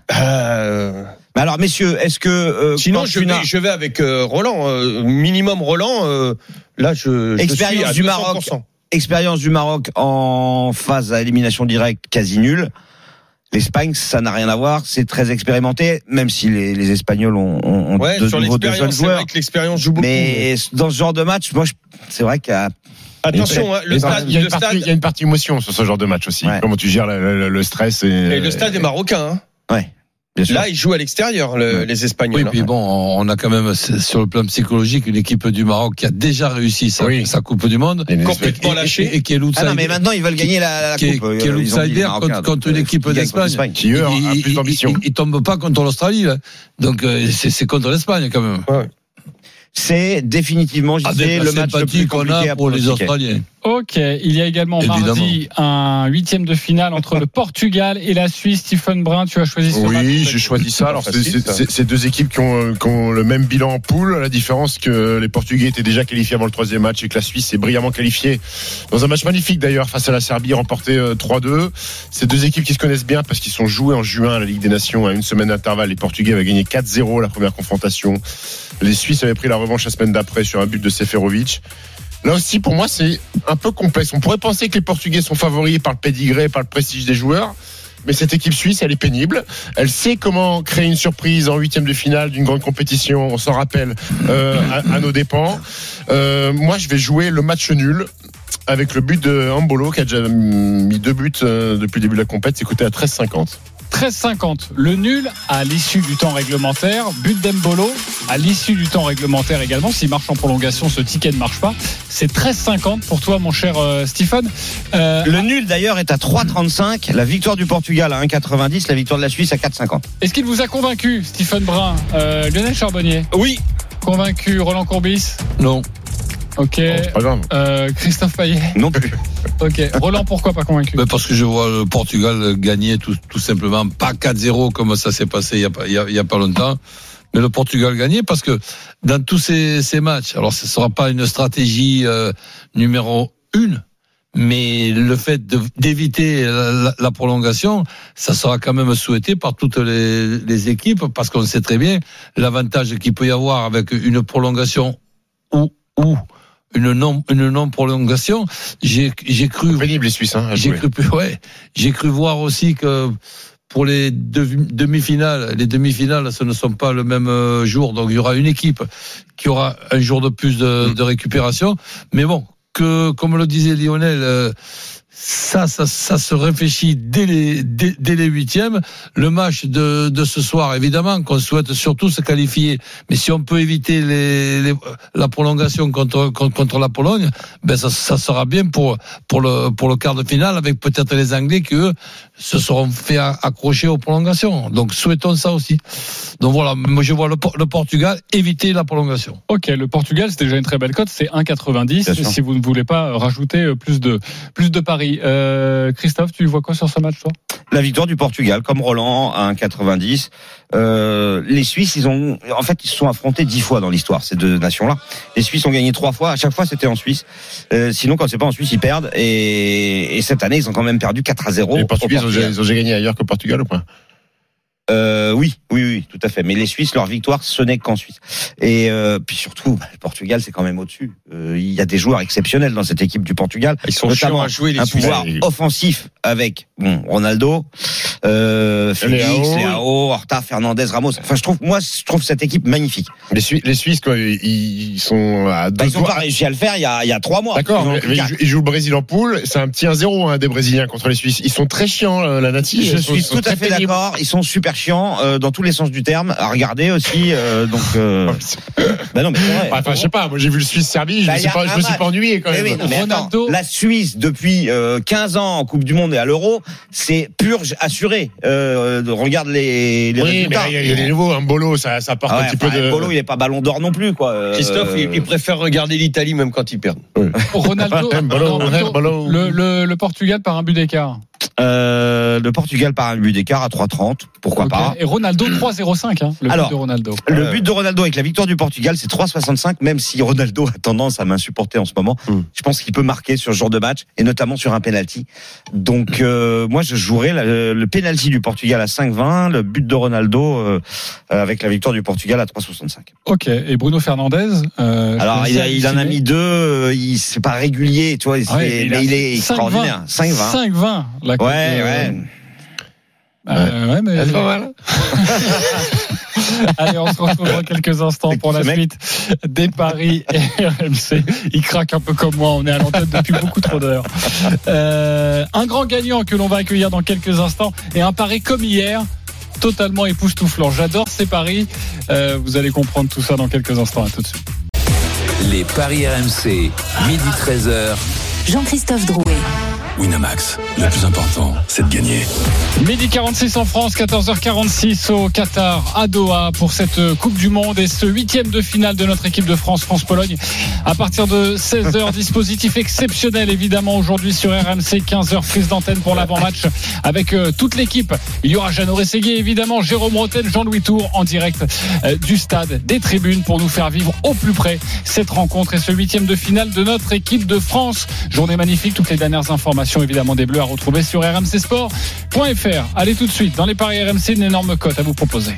Mais alors, messieurs, est-ce que euh, Sinon, je vais, n'as- je vais avec euh, Roland. euh, minimum Roland. euh, là, je, je Expérience suis à du 200%. Maroc. expérience du Maroc en phase à élimination directe quasi nulle. L'Espagne, ça n'a rien à voir, c'est très expérimenté, même si les, les Espagnols ont, ont, ont Ouais, de nouveau de jeunes joueurs. vrai que l'expérience joue beaucoup. Mais dans ce genre de match, moi, je- c'est vrai qu'il y a Attention, hein, le stade, il y a le une partie, stade, il y a une partie émotion sur ce genre de match aussi. Ouais. Comment tu gères le, le- le stress et, et le stade est marocain. hein. ouais. Là, ils jouent à l'extérieur, le- Ouais. les Espagnols. Oui, hein. puis bon, on a quand même sur le plan psychologique une équipe du Maroc qui a déjà réussi sa, Oui. sa Coupe du Monde Et complètement et, lâché. et, et qui est ah l'outsider. non, mais maintenant ils veulent gagner la, la qui coupe. euh, qui est ils les l'outsider contre, contre une euh, équipe ils d'Espagne. qui eux a plus d'ambition. Il, il tombe pas contre l'Australie, là. donc euh, c'est c'est contre l'Espagne quand même. C'est définitivement, je Avec disais, la le match le sympathie plus qu'on compliqué pour les. Australiens. Ok, il y a également Évidemment. mardi un huitième de finale entre le <laughs> Portugal et la Suisse. Stephen Brun, tu as choisi ce match. Oui, j'ai choisi ça. Alors, c'est- deux équipes qui ont, euh, qui ont le même bilan en poule. La différence que les Portugais étaient déjà qualifiés avant le troisième match et que la Suisse est brillamment qualifiée dans un match magnifique d'ailleurs face à la Serbie remporté euh, 3-2. C'est deux équipes qui se connaissent bien parce qu'ils sont joués en juin à la Ligue des Nations à une semaine d'intervalle. Les Portugais avaient gagné 4-0 la première confrontation. Les Suisses avaient pris la revanche la semaine d'après sur un but de Seferovic. Là aussi, pour moi, c'est un peu complexe. On pourrait penser que les Portugais sont favoris par le pédigré, par le prestige des joueurs. Mais cette équipe suisse, elle est pénible. Elle sait comment créer une surprise en huitième de finale d'une grande compétition. On s'en rappelle euh, à, nos dépens. Euh, moi, je vais jouer le match nul avec le but de Ambolo qui a déjà mis deux buts euh, depuis le début de la compète. C'est coté à 13,50. 13,50. Le nul à l'issue du temps réglementaire. But d'Embolo à l'issue du temps réglementaire également. S'il marche en prolongation, ce ticket ne marche pas. C'est 13,50 pour toi, mon cher euh, Stephen. Euh, Le nul d'ailleurs est à 3,35. La victoire du Portugal à 1,90. La victoire de la Suisse à 4,50. Est-ce qu'il vous a convaincu, Stephen Brun Euh, Lionel Charbonnier? Oui, Convaincu Roland Courbis? Non. Ok. Bon, c'est pas grave. Euh, Christophe Payet Non plus. <laughs> Ok. Roland, pourquoi pas convaincu? Ben, parce que je vois le Portugal gagner tout, tout simplement, pas 4-0 comme ça s'est passé il y, a, pas- il, y a, y a pas longtemps, mais le Portugal gagner parce que dans tous ces, ces matchs, alors ce sera pas une stratégie euh, numéro une, mais le fait de- d'éviter la, la- la prolongation, ça sera quand même souhaité par toutes les, les équipes parce qu'on sait très bien l'avantage qu'il peut y avoir avec une prolongation ou, ou une non, une non prolongation. J'ai j'ai cru Pénible les Suisses. Hein, j'ai cru, ouais, j'ai cru voir aussi que pour les demi-finales, les demi-finales, ce ne sont pas le même euh, jour, donc il y aura une équipe qui aura un jour de plus de, Mm. de récupération. Mais bon, que comme le disait Lionel, euh, ça, ça, ça se réfléchit dès les, dès, dès les huitièmes. Le match de, de ce soir, évidemment, qu'on souhaite surtout se qualifier. Mais si on peut éviter les, les- la prolongation contre, contre, contre la Pologne, ben ça, ça sera bien pour, pour, le, pour le quart de finale, avec peut-être les Anglais qui, eux, se seront fait a- accrocher aux prolongations. Donc souhaitons ça aussi. Donc voilà, moi je vois le, le Portugal éviter la prolongation. Ok, le Portugal, c'est déjà une très belle cote, c'est 1,90 Bien sûr. si vous ne voulez pas rajouter euh, plus de, plus de paris. Euh, Christophe, tu vois quoi sur ce match, toi? La victoire du Portugal, comme Roland à 1,90. Euh, les Suisses, ils ont, en fait, ils se sont affrontés dix fois dans l'histoire ces deux nations-là. Les Suisses ont gagné trois fois. À chaque fois, c'était en Suisse. Euh, sinon, quand c'est pas en Suisse, ils perdent. Et, et cette année, ils ont quand même perdu 4 à 0. Les au Portugais, ils ont, ils gagné ailleurs que Portugal ou pas Euh, oui, oui, oui, tout à fait. Mais les Suisses, leur victoire, ce n'est qu'en Suisse. Et euh, puis surtout, bah, le Portugal, c'est quand même au-dessus. Euh, il y a des joueurs exceptionnels dans cette équipe du Portugal. Ils sont notamment à jouer, les un Suisses. pouvoir offensif avec bon, Ronaldo, euh, Félix, Léao. Horta, Fernandez, Ramos. Enfin, je trouve, moi, je trouve cette équipe magnifique. les, Suisses, les Suisses, quoi, ils sont à deux Bah, ils n'ont pas réussi à le faire il y a, il y a trois mois. D'accord, Ils ils, jouent, ils jouent le Brésil en poule. C'est un petit 1-0 hein, des Brésiliens contre les Suisses. Ils sont très chiants, euh, la native. Je sont- suis tout à fait d'accord. Ils sont super chiants euh, dans tous les sens du terme. À regarder aussi. euh, donc, euh, <laughs> bah non, mais c'est vrai. Enfin, je sais pas, moi j'ai vu le Suisse-Serbie, je Bah, me y suis a pas, je un me suis match. pas ennuyé quand Mais même. oui, mais attends, Ronaldo. la Suisse depuis euh, 15 ans en Coupe du Monde et à l'Euro, c'est purge assuré. Euh, regarde les, les oui, mais résultats. là, il y, a- il y a des nouveaux, un bolo, ça, ça Ah ouais, un petit enfin, peu de. Bolo, il est pas Ballon d'Or non plus, quoi. Euh, Christophe, il, il préfère regarder l'Italie même quand ils perdent. Ronaldo, <laughs> non, le, le, le Portugal par un but d'écart. Euh, le Portugal par un but d'écart à 3,30. Pourquoi pas Et Ronaldo 3,05, hein, le Alors, but de Ronaldo. Le but de Ronaldo avec la victoire du Portugal, c'est 3,65, même si Ronaldo a tendance à m'insupporter en ce moment. Mm. Je pense qu'il peut marquer sur ce genre de match, et notamment sur un penalty. Donc, euh, moi, je jouerais la- le penalty du Portugal à 5,20, le but de Ronaldo euh, avec la victoire du Portugal à 3,65. Ok, et Bruno Fernandez euh, Alors, il, a- il en a mis deux, euh, il c'est pas régulier, tu vois, c'est- Ah ouais, mais il est 5,20. extraordinaire. 5,20. 5,20. Ouais, euh, ouais. euh, ouais, mais. C'est pas mal. <laughs> Allez, on se retrouve dans quelques instants pour la suite des paris RMC. Il craque un peu comme moi, on est à l'antenne depuis beaucoup trop d'heures. Euh, un grand gagnant que l'on va accueillir dans quelques instants et un pari comme hier. Totalement époustouflant. J'adore ces paris. Euh, vous allez comprendre tout ça dans quelques instants. À tout de suite. Les paris RMC, midi 13h. Jean-Christophe Drouet. Winamax, le plus important, c'est de gagner. Midi 46 en France, 14h46 au Qatar, à Doha, pour cette Coupe du Monde et ce huitième de finale de notre équipe de France, France-Pologne. À partir de 16h, <laughs> dispositif exceptionnel évidemment aujourd'hui sur RMC, 15h prise d'antenne pour l'avant-match avec euh, toute l'équipe. Il y aura Jeannot Rességuier évidemment, Jérôme Roten, Jean-Louis Tour en direct euh, du stade, des tribunes pour nous faire vivre au plus près cette rencontre et ce huitième de finale de notre équipe de France. Journée magnifique, toutes les dernières informations évidemment des Bleus à retrouver sur rmcsport.fr. Allez tout de suite dans les paris RMC, une énorme cote à vous proposer.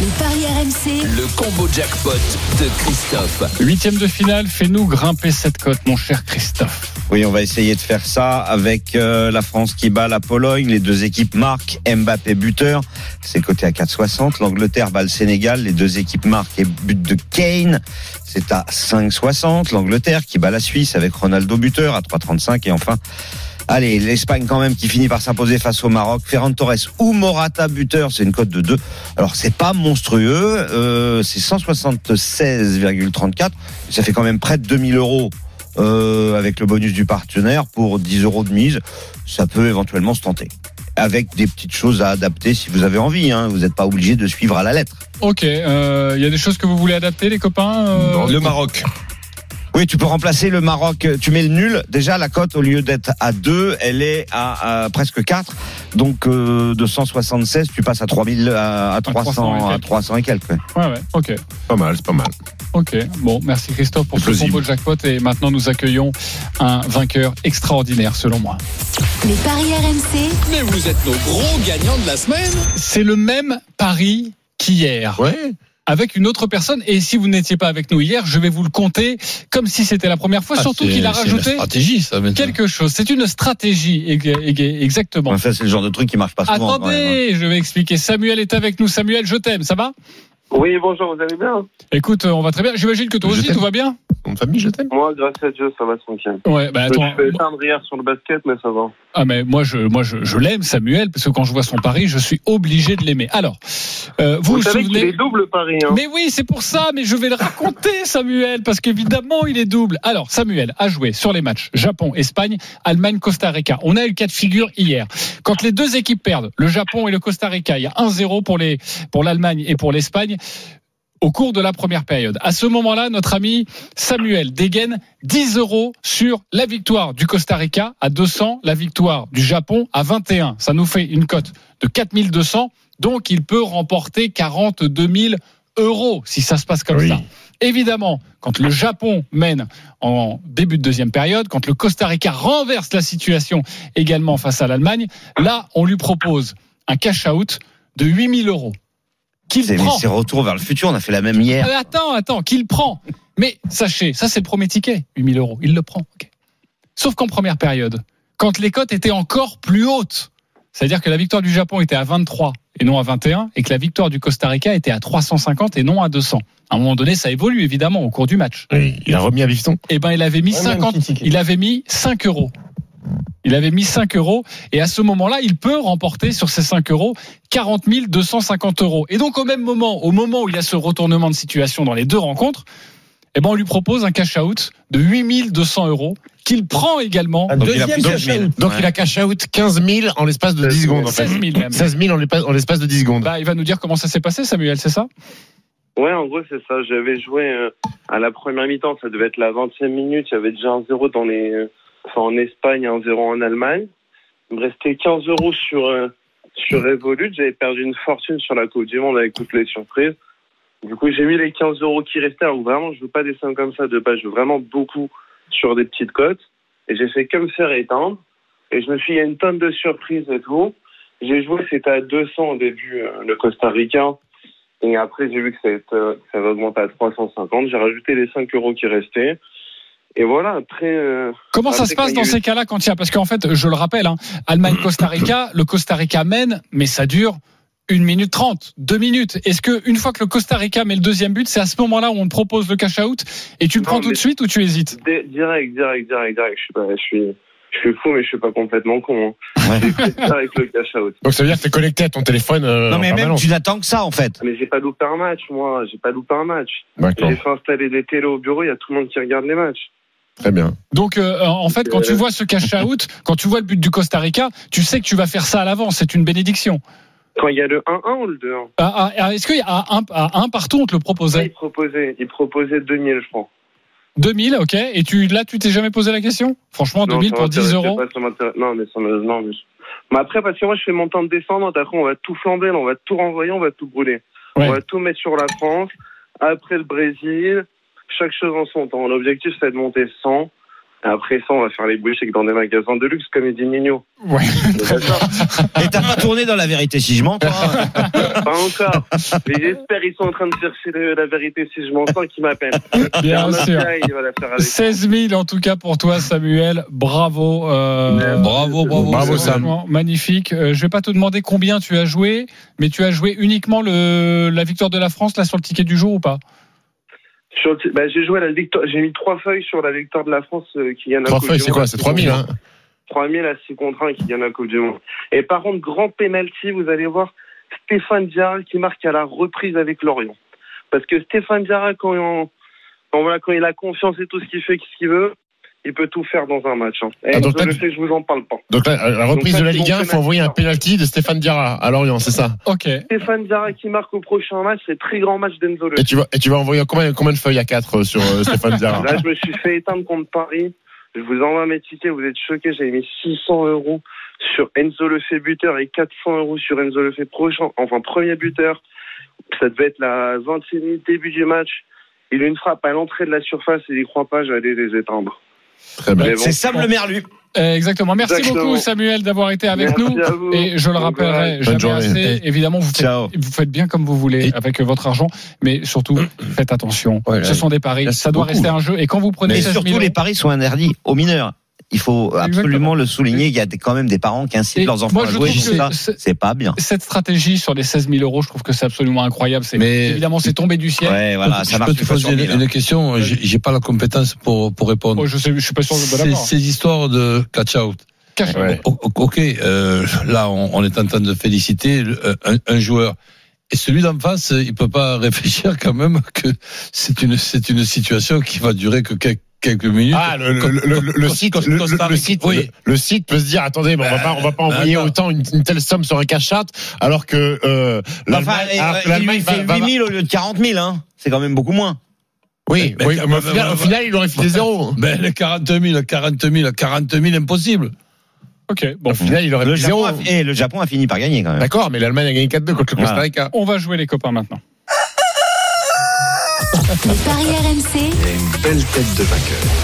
Les paris RMC. Le combo jackpot de Christophe. Huitième de finale, fais-nous grimper cette cote, mon cher Christophe. Oui, on va essayer de faire ça avec euh, la France qui bat la Pologne. Les deux équipes marquent. Mbappé buteur, c'est coté à 4,60. L'Angleterre bat le Sénégal. Les deux équipes marquent et but de Kane, c'est à 5,60. L'Angleterre qui bat la Suisse avec Ronaldo buteur à 3,35. Et enfin, allez, l'Espagne quand même qui finit par s'imposer face au Maroc. Ferran Torres ou Morata buteur, c'est une cote de 2. Alors c'est pas monstrueux, euh, c'est 176,34. Ça fait quand même près de 2000 euros euh, avec le bonus du partenaire pour 10 euros de mise, ça peut éventuellement se tenter. Avec des petites choses à adapter si vous avez envie. Hein. Vous n'êtes pas obligé de suivre à la lettre. Ok, euh, il y a des choses que vous voulez adapter, les copains euh, Le Maroc. Oui, tu peux remplacer le Maroc. Tu mets le nul. Déjà, la cote, au lieu d'être à 2, elle est à, à presque 4. Donc, euh, de 176, tu passes à 3000, à, à 300, et à quelques. 300 et quelques. ouais. Ouais, ouais, ok. Pas mal, c'est pas mal. Ok, bon, merci Christophe pour ce combo jackpot et maintenant nous accueillons un vainqueur extraordinaire selon moi. Les paris RMC. Mais vous êtes nos gros gagnants de la semaine. C'est le même pari qu'hier. Ouais. Avec une autre personne. Et si vous n'étiez pas avec nous hier, je vais vous le compter comme si c'était la première fois. Ah, Surtout qu'il a rajouté stratégie, ça, maintenant. quelque chose. C'est une stratégie, ég- ég- exactement. Enfin, c'est le genre de truc qui marche pas souvent. Attendez, hein. je vais expliquer. Samuel est avec nous. Samuel, je t'aime. Ça va? Oui, bonjour, vous allez bien Écoute, euh, on va très bien. J'imagine que toi Je aussi, tout va bien Mon famille, je t'aime. Moi, grâce à Dieu, ça va tranquille. Ouais, bah Je attends. suis fait éteindre hier sur le basket, mais ça va. Ah mais moi je moi je, je l'aime Samuel parce que quand je vois son pari, je suis obligé de l'aimer. Alors, euh, vous Vous, vous savez qu'il souvenez est double Paris. Hein. Mais oui, c'est pour ça, mais je vais le raconter, <laughs> Samuel, parce qu'évidemment, il est double. Alors, Samuel a joué sur les matchs Japon-Espagne, Allemagne-Costa Rica. On a eu le cas de figure hier. Quand les deux équipes perdent, le Japon et le Costa Rica, il y a 1-0 pour les pour l'Allemagne et pour l'Espagne. Au cours de la première période. À ce moment-là, notre ami Samuel dégaine 10 euros sur la victoire du Costa Rica à 200, la victoire du Japon à 21. Ça nous fait une cote de 4200. Donc, il peut remporter 42 000 euros si ça se passe comme Oui. ça. Évidemment, quand le Japon mène en début de deuxième période, quand le Costa Rica renverse la situation également face à l'Allemagne, là, on lui propose un cash-out de 8000 euros. Qu'il C'est prend. c'est retour vers le futur. On a fait la même hier. Euh, Attends, attends, qu'il prend. Mais sachez, ça c'est le premier ticket, 8000 euros. Il le prend. Sauf qu'en première période, quand les cotes étaient encore plus hautes, c'est-à-dire que la victoire du Japon était à 23 et non à 21, et que la victoire du Costa Rica était à 350 et non à 200. À un moment donné, ça évolue évidemment au cours du match. Oui, il a remis à Bifton. Eh ben, il avait mis Ouais, même 50, petit ticket. il avait mis 5 euros. Il avait mis 5 euros et à ce moment-là, il peut remporter sur ces 5 euros 40 250 euros. Et donc au même moment, au moment où il y a ce retournement de situation dans les deux rencontres, eh ben on lui propose un cash out de 8 200 euros qu'il prend également. Donc, il a deuxième donc, cash out. donc il a cash out 15 000 en l'espace de 10 secondes. En fait. 16 000 même. 16 000 en l'espace- de 10 secondes. Bah, il va nous dire comment ça s'est passé, Samuel, c'est ça? Ouais, en gros, c'est ça. J'avais joué euh, à la première mi-temps, ça devait être la 20e minute. Il y avait déjà un 0 dans les, euh, enfin, en Espagne, un 0 en Allemagne. Il me restait 15 euros sur, euh, sur Revolut. J'avais perdu une fortune sur la Coupe du Monde avec toutes les surprises. Du coup, j'ai mis les 15 euros qui restaient. Alors, vraiment, je veux pas des sommes comme ça de base. Je veux vraiment beaucoup sur des petites cotes. Et j'ai fait que me faire éteindre. Et je me suis dit, il y a une tonne de surprises et tout. J'ai joué, c'était à 200 au début, euh, le Costa Rica. Et après, j'ai vu que ça, euh, ça va augmenter à 350. J'ai rajouté les 5 euros qui restaient. Et voilà, après. euh, Comment ça se passe dans ces cas-là quand il y a parce qu'en fait, je le rappelle, hein, Allemagne-Costa Rica, <coughs> le Costa Rica mène, mais ça dure une minute trente, deux minutes. Est-ce que une fois que le Costa Rica met le deuxième but, c'est à ce moment-là où on te propose le cash out et tu le Non, prends tout de suite ou tu hésites? Di- Direct, direct, direct, direct. Je suis pas, je suis, je suis fou, mais je suis pas complètement con. Hein. Ça avec le cash out. Donc ça veut dire que t'es connecté à ton téléphone. euh, Non, en mais même permanence. tu n'attends que ça en fait. Mais j'ai pas loupé un match, moi. J'ai pas loupé un match. D'accord, J'ai fait installer des télés au bureau. Il y a tout le monde qui regarde les matchs. Très bien. Donc euh, en fait, quand tu vois ce cash out, <laughs> quand tu vois le but du Costa Rica, tu sais que tu vas faire ça à l'avance. C'est une bénédiction. Quand il y a le 1-1 ou le 2-1 Ah, ah, ah, Est-ce qu'il y a un, à un partout, on te le Ouais, proposait il proposait, il proposait 2000, je crois. 2000, ok. Et tu là, tu t'es jamais posé la question? Franchement, Non, 2000 ça pour 10 m'intéressait euros. pas, ça m'intéresse- non, mais ça me, non, mais, mais après, parce que moi, je fais mon temps de descendre. Après, on va tout flamber, on va tout renvoyer, on va tout brûler. Ouais. On va tout mettre sur la France. Après le Brésil, chaque chose en son temps. L'objectif, c'est de monter 100. Et après ça, on va faire les bouchées dans des magasins de luxe, comme il dit Nino. Ouais. <laughs> Et t'as pas tourné dans la vérité si je mens, toi. <laughs> Pas encore. Mais j'espère qu'ils sont en train de chercher la vérité si je m'en sens qu'ils m'appellent. Bien sûr. Taille, il va la faire avec 16 000 en tout cas pour toi, Samuel. Bravo. euh, Bravo, bravo. Bravo, Sam. Magnifique. Euh, je vais pas te demander combien tu as joué, mais tu as joué uniquement le, la victoire de la France là sur le ticket du jour ou pas? Bah, j'ai joué à la victoire, j'ai mis trois feuilles sur la victoire de la France euh, qui gagne la Trois Coupe feuilles, du c'est Monde. quoi C'est 3000, hein 3000 à 6 contre 1 qui gagne la Coupe du Monde. Et par contre, grand penalty, vous allez voir Stéphane Diarra qui marque à la reprise avec Lorient. Parce que Stéphane Diarra, quand, il- quand, voilà, quand il a confiance et tout ce qu'il fait, ce qu'il veut, il peut tout faire dans un match. Hein. Et Ah, donc je là, le sais je vous en parle pas. Donc là, la reprise Donc de la Ligue c'est 1, mon il faut envoyer un penalty de Stéphane Diarra à Lorient, c'est ça? Ok. Stéphane Diarra qui marque au prochain match, c'est très grand match d'Enzo Le. et tu, vas, et tu vas envoyer combien, combien de feuilles à 4 sur euh, <laughs> Stéphane Diarra? Là, je me suis fait éteindre contre Paris. Je vous envoie mes tickets, vous êtes choqués. J'avais mis 600 euros sur Enzo Lefebvre buteur et 400 euros sur Enzo Lefebvre prochain, enfin premier buteur. Ça devait être la 20e minute, début du match. Il a une frappe à l'entrée de la surface et il y croit pas, j'allais les éteindre. Très bien. C'est Sam Le Merlu. Euh, exactement. Merci Exactement. beaucoup Samuel d'avoir été avec Merci nous. Et je le rappellerai Bonne jamais journée. assez. Évidemment, vous faites, Ciao. vous faites bien comme vous voulez Et- avec votre argent, mais surtout faites attention. Ouais, là, Ce sont des paris. là, Ça doit beaucoup. rester un jeu. Et quand vous prenez Mais 16 000 surtout, les paris sont interdits aux mineurs. Il faut absolument le souligner. Il y a quand même des parents qui incitent Et leurs enfants moi, à jouer. c'est- pas bien. Cette stratégie sur les 16 000 euros, je trouve que c'est absolument incroyable. C'est Mais- évidemment c'est tombé du ciel. Ouais, voilà, ça je peux te poser une, hein. une question. J'ai j'ai pas la compétence pour pour répondre. Oh, je sais, je suis pas sûr de Ces, histoires de catch out. Cache- Ouais. O- o- Ok, euh, là on, on est en train de féliciter le- un, un joueur. Et celui d'en face, il peut pas <laughs> réfléchir quand même que c'est une c'est une situation qui va durer que quel- quelques minutes. Ah, le, le, le, le, site, Costa le, le- Rica, le site, oui. le, le site peut se dire, attendez, mais on va pas, on va pas envoyer attends. autant une, une telle somme sur un cash out, alors que euh, Enfin, l'Allemagne, alors euh, il fait va- 8 000 au lieu de 40 000, hein. C'est quand même beaucoup moins. oui, Ben, oui, ben, au ben, final, au final, il aurait filé zéro. Ben, les 40 000, 40 000, 40 000, impossible. Ok, bon. Au final, il aurait Le Japon, zéro. a, et le Japon a fini par gagner quand même. D'accord, mais l'Allemagne a gagné 4-2 contre le Costa. Rica. On va jouer les copains maintenant. Les paris RMC,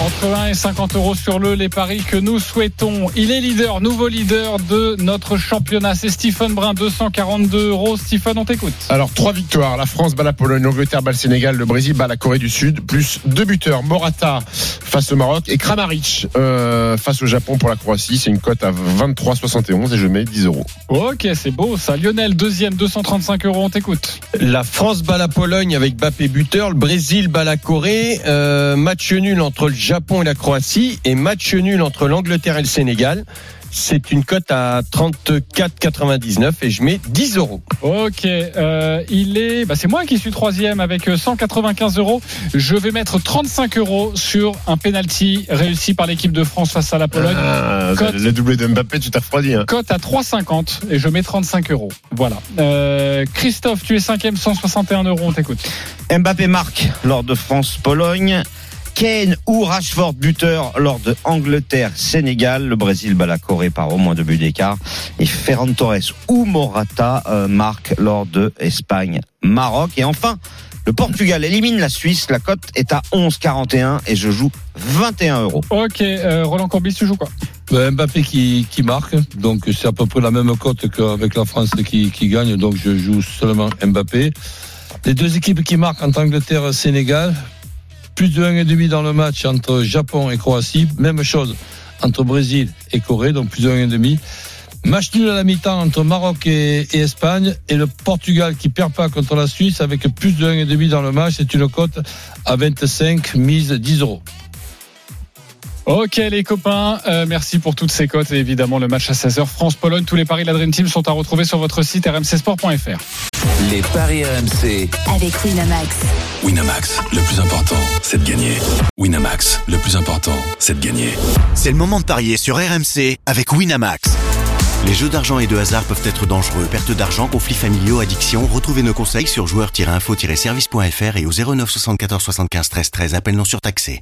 Entre 1 et 50 euros sur le, les paris que nous souhaitons. Il est leader, nouveau leader de notre championnat. C'est Stephen Brun, 242 euros. Stephen, on t'écoute. Alors, trois victoires. La France bat la Pologne, l'Angleterre bat le Sénégal, le Brésil bat la Corée du Sud, plus deux buteurs. Morata face au Maroc et Kramaric euh, face au Japon pour la Croatie. C'est une cote à 23,71 et je mets 10 euros. Ok, c'est beau ça. Lionel, deuxième, 235 euros. On t'écoute. La France bat la Pologne avec Bappé buteur. Le Brésil bat la Corée. Euh, match nul entre le Japon et la Croatie. Et match nul entre l'Angleterre et le Sénégal. C'est une cote à 34,99 et je mets 10 euros. Ok, euh, il est. Bah, c'est moi qui suis troisième avec euh, 195 euros. Je vais mettre 35 euros sur un penalty réussi par l'équipe de France face à la Pologne. Ah, Cote. le doublé de Mbappé, tu t'as refroidi. Hein. Cote à 3,50 et je mets 35 euros. Voilà. Euh, Christophe, tu es cinquième, 161 euros. On t'écoute. Mbappé marque lors de France-Pologne. Kane ou Rashford buteur lors de Angleterre-Sénégal. Le Brésil bat la Corée par au moins deux buts d'écart. Et Ferran Torres ou Morata euh, marque lors de Espagne-Maroc. Et enfin, le Portugal élimine la Suisse. La cote est à 11,41 et je joue 21 euros. Ok, euh, Roland Courbis, tu joues quoi? Ben, Mbappé qui, qui marque, donc c'est à peu près la même cote qu'avec la France qui, qui gagne, donc je joue seulement Mbappé. Les deux équipes qui marquent entre Angleterre et Sénégal, plus de 1,5 dans le match entre Japon et Croatie, même chose entre Brésil et Corée, donc plus de 1,5. Match nul à la mi-temps entre Maroc et, Espagne et le Portugal qui perd pas contre la Suisse avec plus de 1,5 dans le match, c'est une cote à 25 mise 10 euros. Ok les copains, euh, merci pour toutes ces cotes et évidemment le match à 16h France-Pologne. Tous les paris de la Dream Team sont à retrouver sur votre site rmcsport.fr. Les paris RMC. avec Winamax. Winamax, le plus important, c'est de gagner. Winamax, le plus important, c'est de gagner. C'est le moment de parier sur RMC avec Winamax. Les jeux d'argent et de hasard peuvent être dangereux. Perte d'argent, conflits familiaux, addiction. Retrouvez nos conseils sur joueurs-info-service.fr et au 09 74 75 13 13. Appel non surtaxé.